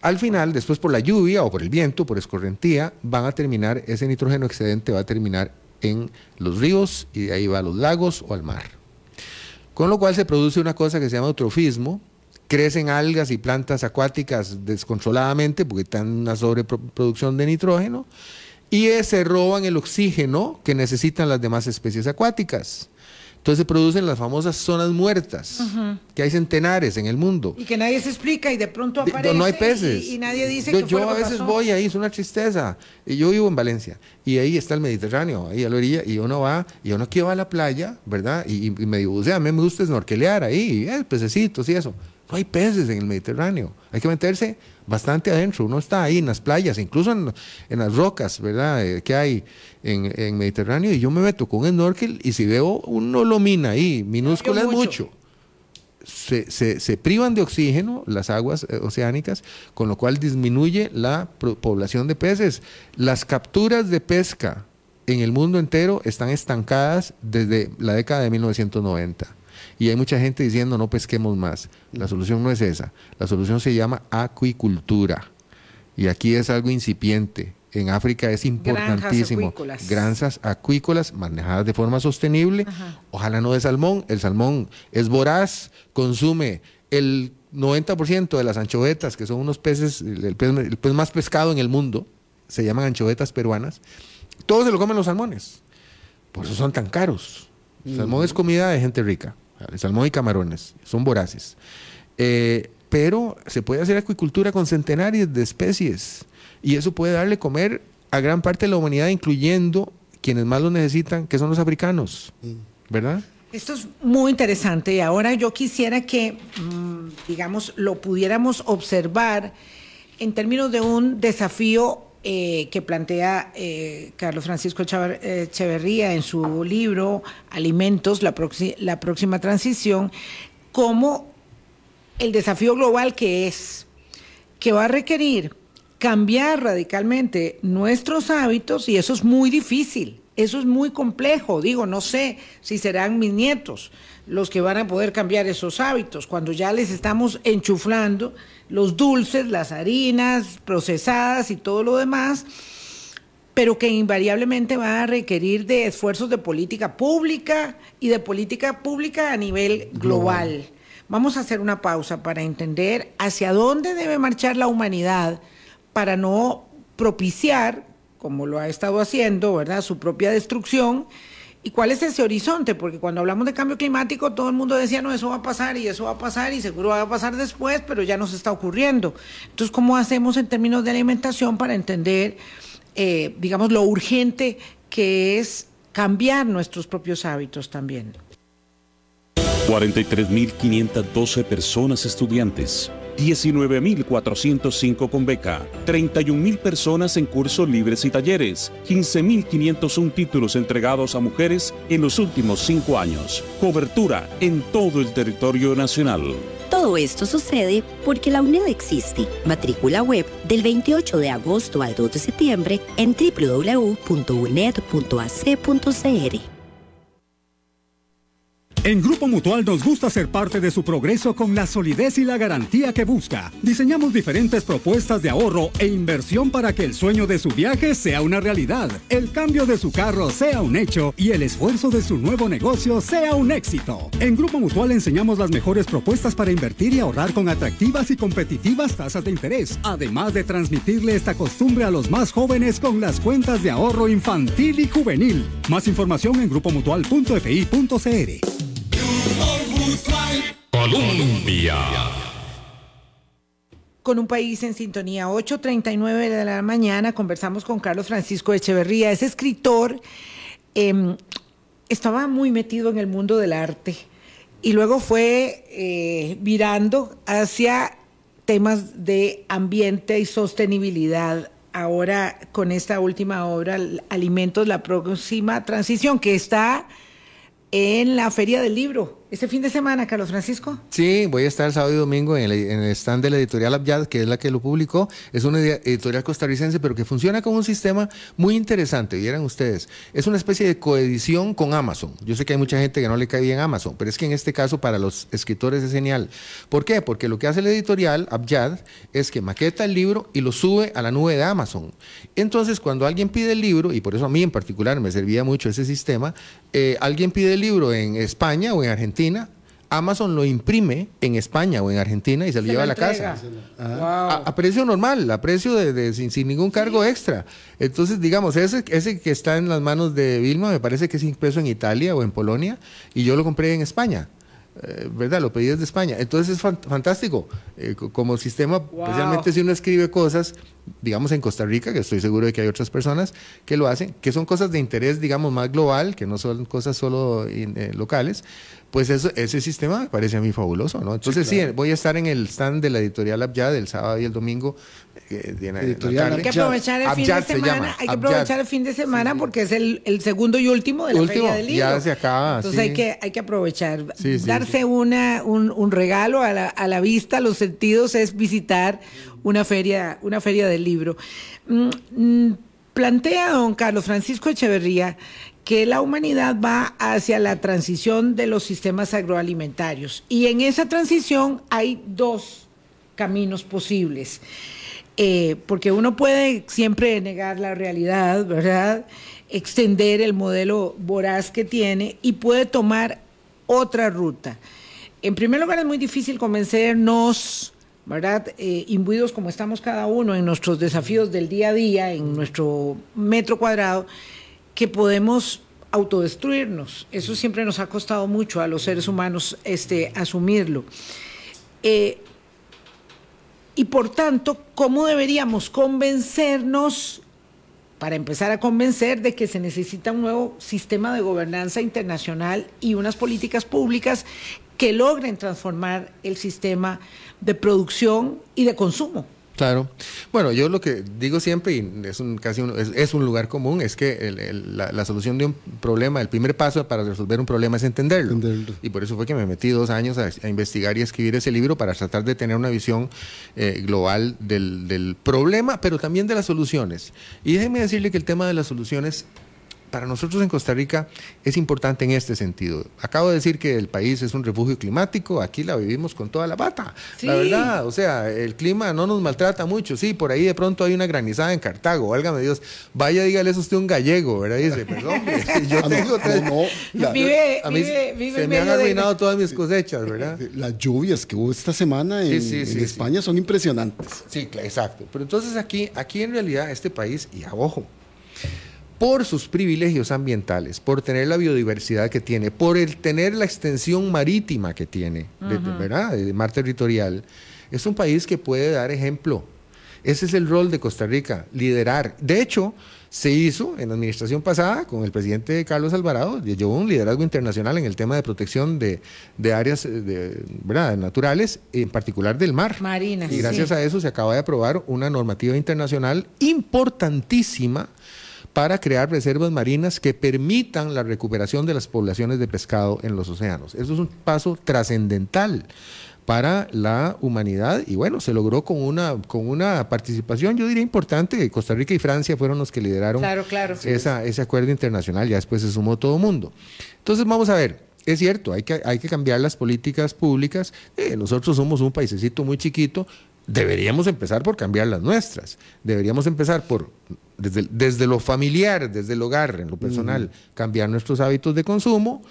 al final, después por la lluvia o por el viento, por escorrentía, van a terminar, ese nitrógeno excedente va a terminar en los ríos y de ahí va a los lagos o al mar. Con lo cual se produce una cosa que se llama eutrofismo, crecen algas y plantas acuáticas descontroladamente porque están en una sobreproducción de nitrógeno y se roban el oxígeno que necesitan las demás especies acuáticas. Entonces se producen las famosas zonas muertas, que hay centenares en el mundo. Y que nadie se explica y de pronto aparece. no hay peces. Y, nadie dice yo, que Yo a veces voy ahí, es una tristeza. Y yo vivo en Valencia y ahí está el Mediterráneo, ahí a la orilla, y uno va, y uno quiere va a la playa, ¿verdad? Y, me digo, o sea, a mí me gusta snorkelear ahí, eh, pececitos y eso. No hay peces en el Mediterráneo. Hay que meterse bastante adentro. Uno está ahí en las playas, incluso en, las rocas, ¿verdad? Eh, que hay en, en, Mediterráneo. Y yo me meto con un snorkel y si veo una lomina ahí, minúscula es mucho. Se, se, privan de oxígeno las aguas eh, oceánicas, con lo cual disminuye la población de peces. Las capturas de pesca en el mundo entero están estancadas desde la década de 1990 y hay mucha gente diciendo no pesquemos más. La solución no es esa. La solución se llama acuicultura. Y aquí es algo incipiente. En África es importantísimo. Granjas acuícolas manejadas de forma sostenible. Ojalá no de salmón. El salmón es voraz, consume el 90% de las anchovetas, que son unos peces, el pez, el pez, más pescado en el mundo, se llaman anchovetas peruanas. Todos se lo comen los salmones. Por eso son tan caros. El salmón es comida de gente rica salmón y camarones, son voraces. Eh, pero se puede hacer acuicultura con centenares de especies y eso puede darle comer a gran parte de la humanidad, incluyendo quienes más lo necesitan, que son los africanos, ¿verdad? Esto es muy interesante y ahora yo quisiera que, mm, digamos, lo pudiéramos observar en términos de un desafío eh, que plantea eh, Carlos Francisco Echeverría en su libro Alimentos, la, la próxima transición, como el desafío global que es, que va a requerir cambiar radicalmente nuestros hábitos y eso es muy difícil, eso es muy complejo, digo, no sé si serán mis nietos los que van a poder cambiar esos hábitos cuando ya les estamos enchuflando los dulces, las harinas procesadas y todo lo demás, pero que invariablemente va a requerir de esfuerzos de política pública y de política pública a nivel global. Vamos a hacer una pausa para entender hacia dónde debe marchar la humanidad para no propiciar, como lo ha estado haciendo, ¿verdad?, su propia destrucción ¿Y cuál es ese horizonte? Porque cuando hablamos de cambio climático, todo el mundo decía, no, eso va a pasar y eso va a pasar y seguro va a pasar después, pero ya nos está ocurriendo. Entonces, ¿cómo hacemos en términos de alimentación para entender, eh, digamos, lo urgente que es cambiar nuestros propios hábitos también? 43.512 personas estudiantes 19.405 con beca, 31.000 personas en cursos libres y talleres, 15.501 títulos entregados a mujeres en los últimos cinco años. Cobertura en todo el territorio nacional. Todo esto sucede porque la UNED existe. Matrícula web del 28 de agosto al 2 de septiembre en www.uned.ac.cr. En Grupo Mutual nos gusta ser parte de su progreso con la solidez y la garantía que busca. Diseñamos diferentes propuestas de ahorro e inversión para que el sueño de su viaje sea una realidad, el cambio de su carro sea un hecho y el esfuerzo de su nuevo negocio sea un éxito. En Grupo Mutual enseñamos las mejores propuestas para invertir y ahorrar con atractivas y competitivas tasas de interés, además de transmitirle esta costumbre a los más jóvenes con las cuentas de ahorro infantil y juvenil. Más información en grupomutual.fi.cr. Colombia. Con un país en sintonía, 8.39 de la mañana, conversamos con Carlos Francisco Echeverría. Es escritor, em, estaba muy metido en el mundo del arte y luego fue eh, hacia temas de ambiente y sostenibilidad. Ahora con esta última obra, Alimentos, la próxima transición, que está en la Feria del Libro este fin de semana, Carlos Francisco. Sí, voy a estar el sábado y domingo en el, stand de la editorial Abyad, que es la que lo publicó. Es una editorial costarricense, pero que funciona con un sistema muy interesante. Vieran ustedes, es una especie de coedición con Amazon. Yo sé que hay mucha gente que no le cae bien Amazon, pero es que en este caso para los escritores es genial. ¿Por qué? Porque lo que hace la editorial Abyad es que maqueta el libro y lo sube a la nube de Amazon. Entonces, cuando alguien pide el libro, y por eso a mí en particular me servía mucho ese sistema, eh, alguien pide el libro en España o en Argentina, Amazon lo imprime en España o en Argentina y se lo lleva a la casa. A, precio normal, a precio de, sin, ningún cargo extra. Entonces, digamos, ese, ese que está en las manos de Vilma me parece que es impreso en Italia o en Polonia y yo lo compré en España. Eh, ¿verdad? Lo pedí desde España. Entonces es fantástico eh, como sistema, especialmente si uno escribe cosas, digamos en Costa Rica, que estoy seguro de que hay otras personas que lo hacen, que son cosas de interés, digamos, más global, que no son cosas solo eh, locales, pues eso, ese sistema me parece a mí fabuloso, ¿no? Entonces sí, voy a estar en el stand de la editorial Abjad el sábado y el domingo. Eh, hay que aprovechar el fin de semana, hay que aprovechar el fin de semana porque es el, segundo y último de la Feria del Libro. Ya se acaba. Entonces hay, que, hay que aprovechar. Darse una, un, regalo a la, a la vista, los sentidos, es visitar una feria, una feria del libro. Mm, mm, plantea don Carlos Francisco Echeverría que la humanidad va hacia la transición de los sistemas agroalimentarios. Y en esa transición hay dos caminos posibles. Eh, porque uno puede siempre negar la realidad, ¿verdad? Extender el modelo voraz que tiene y puede tomar otra ruta. En primer lugar, es muy difícil convencernos, ¿verdad? Eh, imbuidos como estamos cada uno en nuestros desafíos del día a día, en nuestro metro cuadrado, que podemos autodestruirnos. Eso siempre nos ha costado mucho a los seres humanos este, asumirlo. Eh, y por tanto, ¿cómo deberíamos convencernos, para empezar a convencer de que se necesita un nuevo sistema de gobernanza internacional y unas políticas públicas que logren transformar el sistema de producción y de consumo? Claro. Bueno, yo lo que digo siempre, y es un, casi un, es, un lugar común, es que la, solución de un problema, el primer paso para resolver un problema es entenderlo. Y por eso fue que me metí dos años a, investigar y escribir ese libro para tratar de tener una visión eh, global del, del problema, pero también de las soluciones. Y déjenme decirle que el tema de las soluciones para nosotros en Costa Rica es importante en este sentido. Acabo de decir que el país es un refugio climático, aquí la vivimos con toda la bata, la verdad, o sea, el clima no nos maltrata mucho, sí, por ahí de pronto hay una granizada en Cartago, válgame Dios, vaya dígale eso usted un gallego, ¿verdad? dice, perdón, yo tengo tres... vive, a mí se me han arruinado todas mis cosechas, ¿verdad? Las lluvias que hubo esta semana en, España son impresionantes. Sí, exacto, pero entonces aquí, aquí en realidad este país, y a ojo, por sus privilegios ambientales, por tener la biodiversidad que tiene, por el tener la extensión marítima que tiene, de, ¿verdad? De mar territorial, es un país que puede dar ejemplo. Ese es el rol de Costa Rica, liderar. De hecho, se hizo en la administración pasada con el presidente Carlos Alvarado, llevó un liderazgo internacional en el tema de protección de, áreas de, naturales, en particular del mar. Marinas. Y gracias a eso se acaba de aprobar una normativa internacional importantísima para crear reservas marinas que permitan la recuperación de las poblaciones de pescado en los océanos. Eso es un paso trascendental para la humanidad y bueno, se logró con una, con una participación, yo diría importante, Costa Rica y Francia fueron los que lideraron ese acuerdo internacional, ya después se sumó todo el mundo. Entonces vamos a ver, es cierto, hay que, hay que cambiar las políticas públicas, eh, nosotros somos un paisecito muy chiquito, deberíamos empezar por cambiar las nuestras, deberíamos empezar por desde, lo familiar, desde el hogar, en lo personal, cambiar nuestros hábitos de consumo,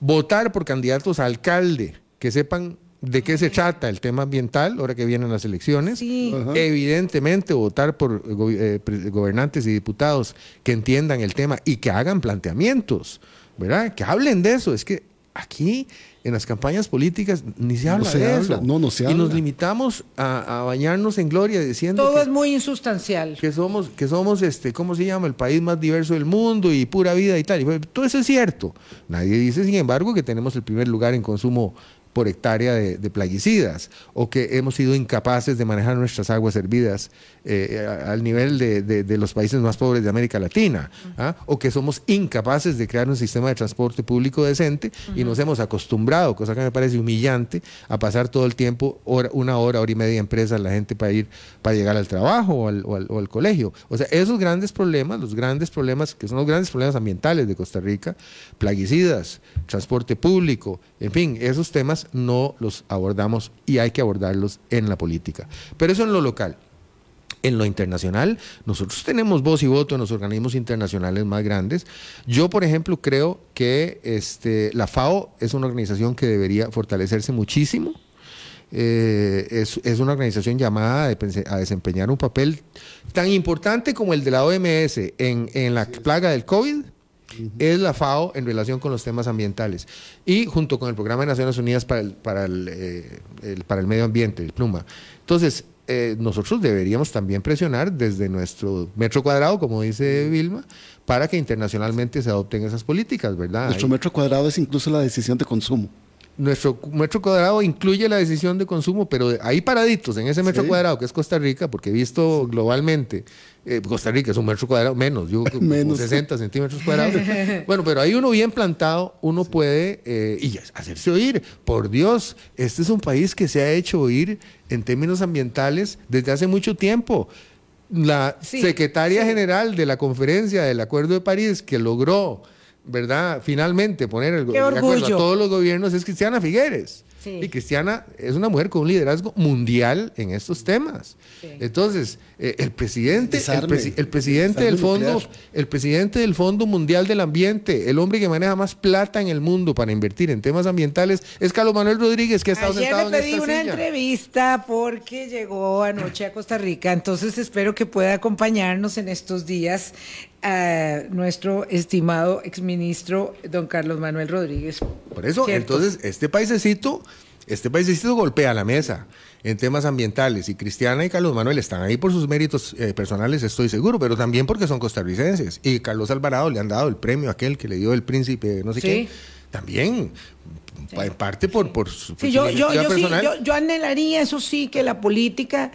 votar por candidatos a alcalde que sepan de qué se trata el tema ambiental ahora que vienen las elecciones. Evidentemente votar por eh, gobernantes y diputados que entiendan el tema y que hagan planteamientos, ¿verdad? Que hablen de eso. Es que aquí en las campañas políticas ni se habla se de habla, eso. no, no se Y nos habla. limitamos a, a bañarnos en gloria diciendo Todo que, es muy insustancial. que somos, que somos este, ¿cómo se llama? El país más diverso del mundo y pura vida y tal. Y todo eso es cierto. Nadie dice, sin embargo, que tenemos el primer lugar en consumo por hectárea de, de plaguicidas o que hemos sido incapaces de manejar nuestras aguas hervidas eh, a- al nivel de, de- de los países más pobres de América Latina ¿ah? o que somos incapaces de crear un sistema de transporte público decente y nos hemos acostumbrado, cosa que me parece humillante, a pasar todo el tiempo hora- una hora, hora y media en presa la gente para ir para llegar al trabajo o al, o al- o al colegio. O sea, esos grandes problemas, los grandes problemas que son los grandes problemas ambientales de Costa Rica, plaguicidas, transporte público, en fin, esos temas no los abordamos y hay que abordarlos en la política. Pero eso en lo local. En lo internacional, nosotros tenemos voz y voto en los organismos internacionales más grandes. Yo, por ejemplo, creo que este, la FAO es una organización que debería fortalecerse muchísimo. Eh, es, una organización llamada a, desempeñar un papel tan importante como el de la OMS en la plaga del COVID, es la FAO en relación con los temas ambientales y junto con el Programa de Naciones Unidas para el, para el, eh, el- para el medio ambiente, el PLUMA. Entonces, eh, nosotros deberíamos también presionar desde nuestro metro cuadrado, como dice Vilma, para que internacionalmente se adopten esas políticas, ¿verdad? Nuestro metro cuadrado es incluso la decisión de consumo. Nuestro metro cuadrado incluye la decisión de consumo, pero ahí paraditos en ese metro Sí. cuadrado que es Costa Rica, porque he visto globalmente, eh, Costa Rica es un metro cuadrado menos, yo Menos. 60 centímetros cuadrados. bueno, pero ahí uno bien plantado, uno puede eh, y hacerse oír. Por Dios, este es un país que se ha hecho oír en términos ambientales desde hace mucho tiempo. La Sí, secretaria general de la conferencia del Acuerdo de París que logró, ¿verdad? Finalmente poner el, Qué de acuerdo a orgullo. todos los gobiernos es Cristiana Figueres. Sí. Y Cristiana es una mujer con un liderazgo mundial en estos temas. Entonces, eh, el presidente, el, Desarme. presi- el presidente Desarme del fondo, nuclear. el presidente del Fondo Mundial del Ambiente, el hombre que maneja más plata en el mundo para invertir en temas ambientales, es Carlos Manuel Rodríguez, que ha estado Ayer sentado le en pedí esta una silla. entrevista porque llegó anoche a Costa Rica, entonces espero que pueda acompañarnos en estos días a nuestro estimado exministro don Carlos Manuel Rodríguez. Por eso, Cierto. entonces, este paisecito, este paisecito golpea la mesa en temas ambientales y Cristiana y Carlos Manuel están ahí por sus méritos eh, personales, estoy seguro, pero también porque son costarricenses. Y Carlos Alvarado le han dado el premio a aquel que le dio el príncipe, no sé Sí. qué. También, en parte por, por su, por Sí, su yo, yo, yo, sí, personal. yo, yo anhelaría, eso sí, que la política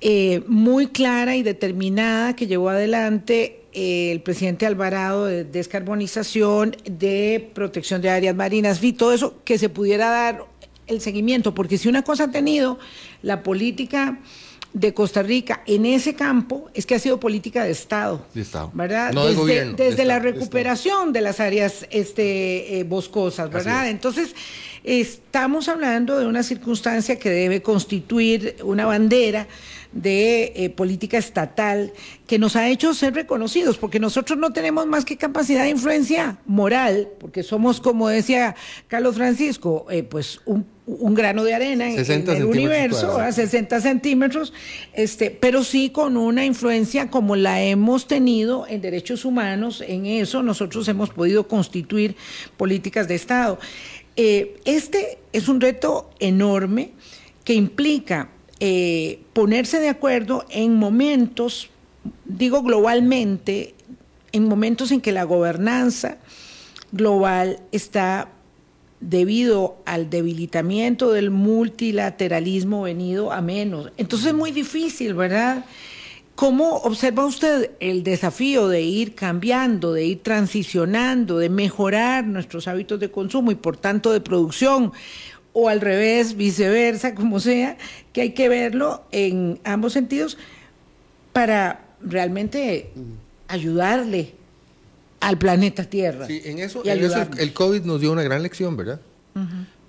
eh, muy clara y determinada que llevó adelante el presidente Alvarado de descarbonización, de protección de áreas marinas, y todo eso, que se pudiera dar el seguimiento, porque si una cosa ha tenido la política de Costa Rica en ese campo es que ha sido política de Estado. De Estado. ¿verdad? No de desde gobierno, de desde la Estado, recuperación de las áreas este, eh, boscosas, ¿verdad? es. Entonces, estamos hablando de una circunstancia que debe constituir una bandera de eh, política estatal que nos ha hecho ser reconocidos, porque nosotros no tenemos más que capacidad de influencia moral, porque somos, como decía Carlos Francisco, eh, pues un, un grano de arena en, 60 en el universo. ¿verdad? 60 centímetros, este, pero sí con una influencia como la hemos tenido en derechos humanos, en eso nosotros hemos podido constituir políticas de Estado. Eh, este es un reto enorme que implica eh, ponerse de acuerdo en momentos, digo globalmente, en momentos en que la gobernanza global está debido al debilitamiento del multilateralismo venido a menos. Entonces es muy difícil, ¿verdad? ¿Cómo observa usted el desafío de ir cambiando, de ir transicionando, de mejorar nuestros hábitos de consumo y por tanto de producción? O al revés, viceversa, como sea, que hay que verlo en ambos sentidos para realmente ayudarle al planeta Tierra. Sí, en eso, y en eso el, COVID nos dio una gran lección, ¿verdad?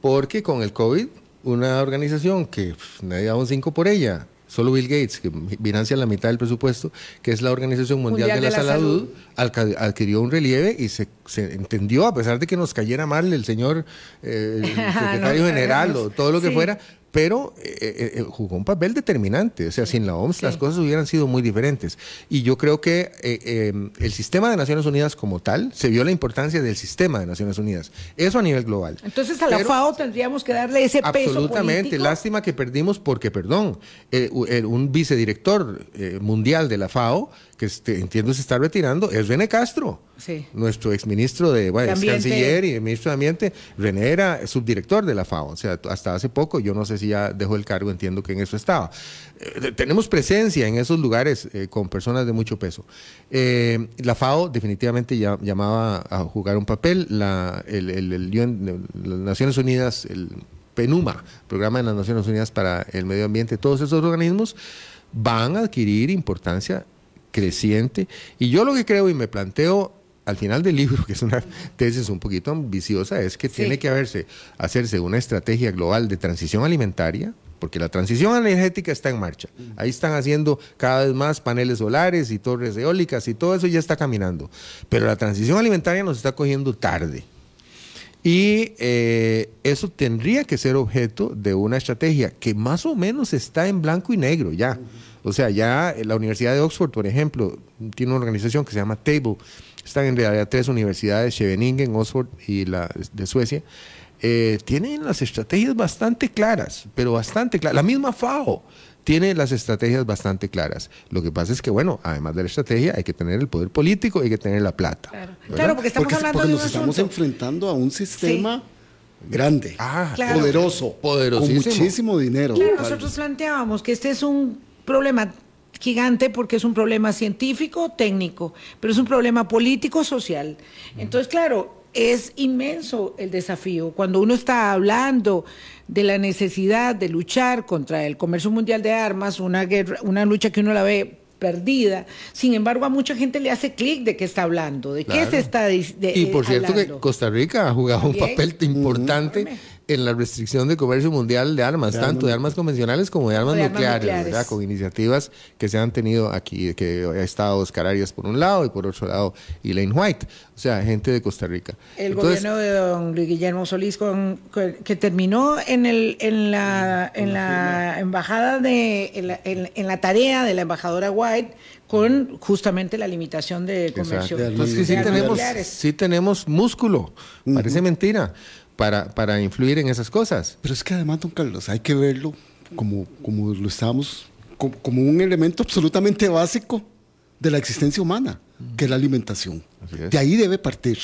Porque con el COVID, una organización que pf, nadie daba un 5 por ella, solo Bill Gates, que financia la mitad del presupuesto, que es la Organización Mundial, de la, Salud, adquirió un relieve y se, se entendió, a pesar de que nos cayera mal el señor eh, el secretario No, general o todo lo que Sí. fuera, pero eh, eh, jugó un papel determinante. O sea, sin la OMS las cosas hubieran sido muy diferentes. Y yo creo que eh, el sistema de Naciones Unidas como tal, se vio la importancia del sistema de Naciones Unidas. Eso a nivel global. Entonces a la FAO tendríamos que darle ese peso Absolutamente. Lástima que perdimos porque, perdón, un vicedirector mundial de la FAO que este, entiendo se está retirando, es René Castro, nuestro exministro de, bueno, canciller y ministro de Ambiente. René era subdirector de la FAO, o sea, hasta hace poco, yo no sé si ya dejó el cargo, entiendo que en eso estaba. Eh, tenemos presencia en esos lugares eh, con personas de mucho peso. Eh, la FAO definitivamente ya, llamaba a jugar un papel, la, el, el, las Naciones Unidas, el PENUMA, Programa de las Naciones Unidas para el Medio Ambiente, todos esos organismos van a adquirir importancia creciente. Y yo lo que creo y me planteo al final del libro, que es una tesis un poquito ambiciosa, es que tiene que haberse, hacerse una estrategia global de transición alimentaria, porque la transición energética está en marcha. Ahí están haciendo cada vez más paneles solares y torres eólicas y todo eso ya está caminando. Pero la transición alimentaria nos está cogiendo tarde. Y eh, eso tendría que ser objeto de una estrategia que más o menos está en blanco y negro ya. O sea, ya la Universidad de Oxford, por ejemplo, tiene una organización que se llama Table. Están en realidad tres universidades, Scheveningen, Oxford y la de Suecia. Eh, tienen las estrategias bastante claras, pero bastante claras. La misma FAO tiene las estrategias bastante claras. Lo que pasa es que, bueno, además de la estrategia, hay que tener el poder político y hay que tener la plata. Claro, porque estamos hablando de nos estamos enfrentando a un sistema grande, ah, poderoso, con muchísimo dinero. Claro, nosotros planteábamos que este es un problema gigante porque es un problema científico, técnico, pero es un problema político, social. Entonces, claro, es inmenso el desafío. Cuando uno está hablando de la necesidad de luchar contra el comercio mundial de armas, una guerra, una lucha que uno la ve perdida. Sin embargo, a mucha gente le hace clic de qué está hablando, de qué se está de, Y por cierto que Costa Rica ha jugado un papel importante en la restricción de comercio mundial de armas, tanto de armas. convencionales como de armas, nucleares, con iniciativas que se han tenido aquí, que ha estado Oscar Arias por un lado y por otro lado Elaine White, o sea, gente de Costa Rica. El gobierno de don Luis Guillermo Solís, con, que terminó en, el, en, la, en la embajada de, en la, tarea de la embajadora White, con justamente la limitación de comercio. Entonces, sí, tenemos, sí tenemos músculo, parece mentira para, para influir en esas cosas. Pero es que además, don Carlos, hay que verlo como, como lo estamos, como, un elemento absolutamente básico de la existencia humana, que es la alimentación. De ahí debe partir,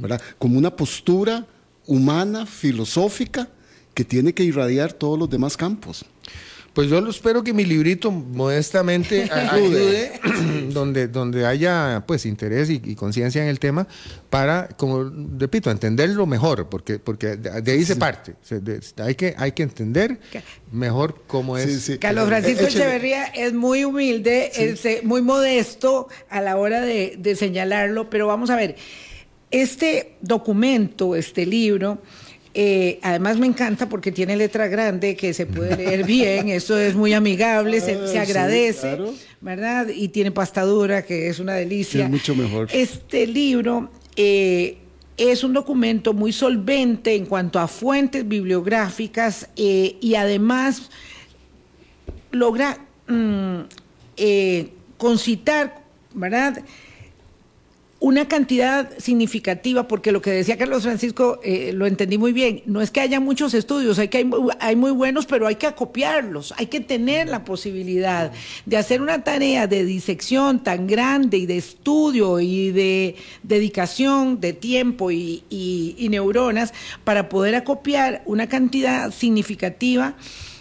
¿verdad? Como una postura humana, filosófica, que tiene que irradiar todos los demás campos. Pues yo espero que mi librito modestamente ayude, donde, donde haya pues interés y, conciencia en el tema, para, como repito, entenderlo mejor, porque, porque de, ahí se parte. hay, que, hay que entender mejor cómo es. Carlos Francisco Echeverría es muy humilde, es eh, muy modesto a la hora de, de señalarlo, pero vamos a ver, este documento, este libro, eh, además me encanta porque tiene letra grande que se puede leer bien, eso es muy amigable, se, ah, agradece, ¿verdad? Y tiene pastadura, que es una delicia. es mucho mejor. Este libro eh, es un documento muy solvente en cuanto a fuentes bibliográficas eh, y además logra mm, concitar, ¿verdad? Una cantidad significativa, porque lo que decía Carlos Francisco eh, lo entendí muy bien, no es que haya muchos estudios, hay, que hay, muy buenos, pero hay que acopiarlos, hay que tener la posibilidad de hacer una tarea de disección tan grande y de estudio y de dedicación de tiempo y, y neuronas para poder acopiar una cantidad significativa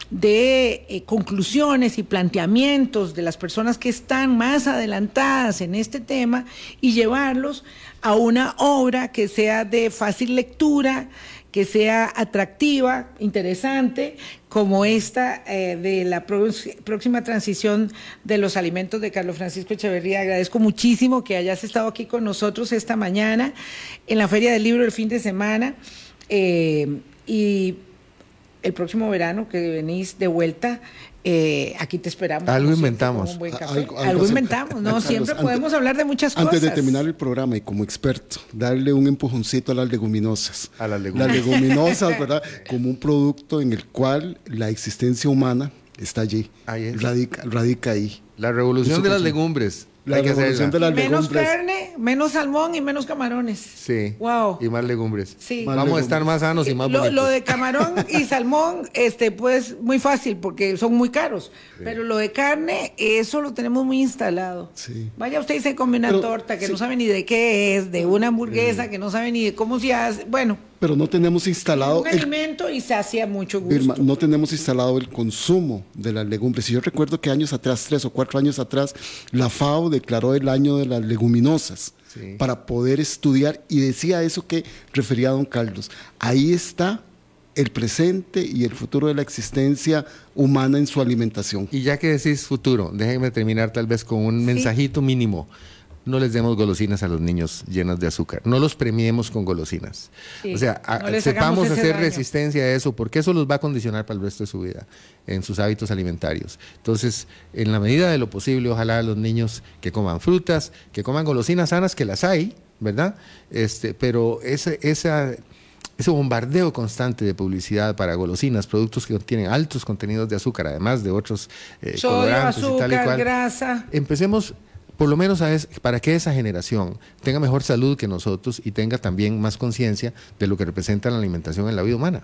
de eh, conclusiones y planteamientos de las personas que están más adelantadas en este tema y llevarlos a una obra que sea de fácil lectura, que sea atractiva, interesante, como esta eh, de la próxima transición de los alimentos de Carlos Francisco Echeverría. Agradezco muchísimo que hayas estado aquí con nosotros esta mañana en la Feria del Libro el fin de semana. Eh, y el próximo verano que venís de vuelta, eh, aquí te esperamos. Algo siempre, inventamos. con un buen café. Algo- Algo, algo se- inventamos, ¿no? Carlos, siempre antes- podemos hablar de muchas cosas. Antes de terminar el programa y como experto, darle un empujoncito a las leguminosas. A las Las leguminosas. leguminosas, ¿verdad? Como un producto en el cual la existencia humana está allí. Ahí es. Radica, radica ahí. La revolución de las legumbres. La Hay que revolución hacerla. de las menos legumbres. carne, menos salmón y menos camarones. Sí. Wow. Y más legumbres. Sí. Más Vamos a estar más sanos y más Lo, bonitos. lo de camarón y salmón, este, pues muy fácil porque son muy caros. Pero lo de carne, eso lo tenemos muy instalado. Sí. Vaya usted y se come una Pero, torta que sí. no sabe ni de qué es, de una hamburguesa que no sabe ni de cómo se hace. Bueno, Pero no tenemos instalado un el alimento y se hacía mucho gusto. No tenemos instalado el consumo de las legumbres. Y yo recuerdo que años atrás, tres o cuatro años atrás, la FAO declaró el año de las leguminosas Sí. para poder estudiar y decía eso que refería a don Carlos. Ahí está el presente y el futuro de la existencia humana en su alimentación. Y ya que decís futuro, déjenme terminar tal vez con un mensajito mínimo. No les demos golosinas a los niños llenas de azúcar. No los premiemos con golosinas. Sí, O sea, a- no sepamos hacer daño. resistencia a eso, porque eso los va a condicionar para el resto de su vida en sus hábitos alimentarios. Entonces, en la medida de lo posible, ojalá los niños que coman frutas, que coman golosinas sanas, que las hay, ¿verdad? Este, pero ese, esa, ese bombardeo constante de publicidad para golosinas, productos que tienen altos contenidos de azúcar, además de otros eh, Sodio, colorantes y tal y azúcar, cual. grasa. Empecemos por lo menos a es- para que esa generación tenga mejor salud que nosotros y tenga también más conciencia de lo que representa la alimentación en la vida humana.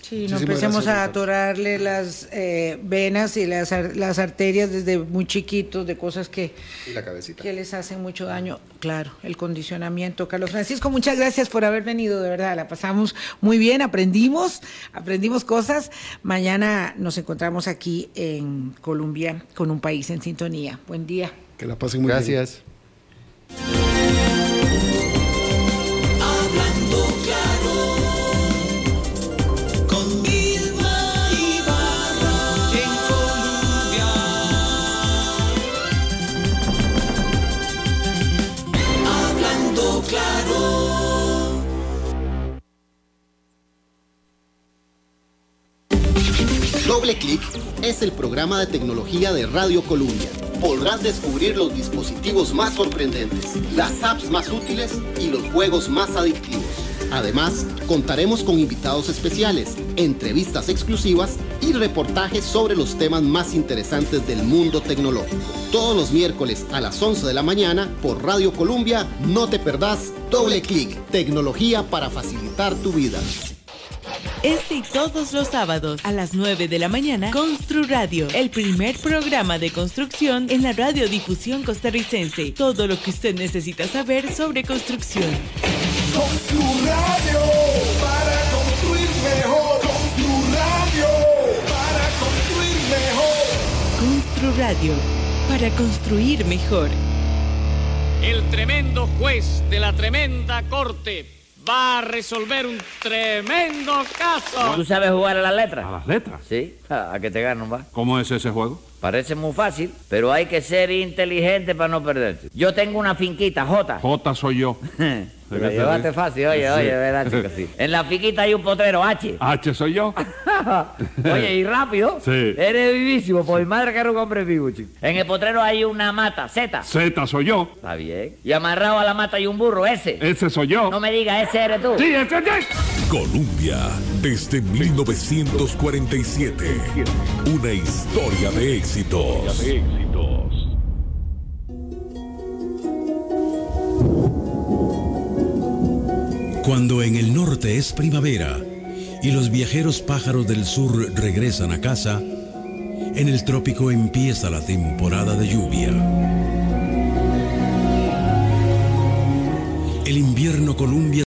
Sí, no Muchísimas empecemos gracias, a atorarle las eh, venas y las, ar- las arterias desde muy chiquitos de cosas que, Y la cabecita. que les hacen mucho daño. Claro, el condicionamiento. Carlos Francisco, muchas gracias por haber venido, de verdad. La pasamos muy bien, aprendimos, aprendimos cosas. Mañana nos encontramos aquí en Colombia con un país en sintonía. Buen día. Que la pasen muy bien. Gracias. Hablando claro con Vilma Ibarra en Colombia. Hablando claro. Doble Clic es el programa de tecnología de Radio Colombia. Podrás descubrir los dispositivos más sorprendentes, las apps más útiles y los juegos más adictivos. Además, contaremos con invitados especiales, entrevistas exclusivas y reportajes sobre los temas más interesantes del mundo tecnológico. Todos los miércoles a las 11 de la mañana por Radio Colombia, no te perdás Doble Clic, tecnología para facilitar tu vida. Este y todos los sábados a las 9 de la mañana, Constru Radio, el primer programa de construcción en la radiodifusión costarricense. Todo lo que usted necesita saber sobre construcción. Constru Radio para construir mejor. Constru Radio para construir mejor. Constru Radio, para construir mejor. El tremendo juez de la tremenda corte va a resolver un tremendo caso. ¿Tú sabes jugar a las letras? ¿A las letras? Sí, a que te ganan, va. ¿Cómo es ese juego? Parece muy fácil, pero hay que ser inteligente para no perderse. Yo tengo una finquita, J. J soy yo. Llevaste fácil, oye, oye, verdad, chico, sí. En la finquita hay un potrero, H. H soy yo. Oye, y rápido. Sí. Eres vivísimo, por mi madre que era un hombre vivo, chico. En el potrero hay una mata, Z. Z soy yo. Está bien. Y amarrado a la mata hay un burro, S. Ese soy yo. No me digas, ese eres tú. Sí, ese es. Colombia, desde 1947. Una historia de éxitos. Cuando en el norte es primavera y los viajeros pájaros del sur regresan a casa, en el trópico empieza la temporada de lluvia. El invierno Columbia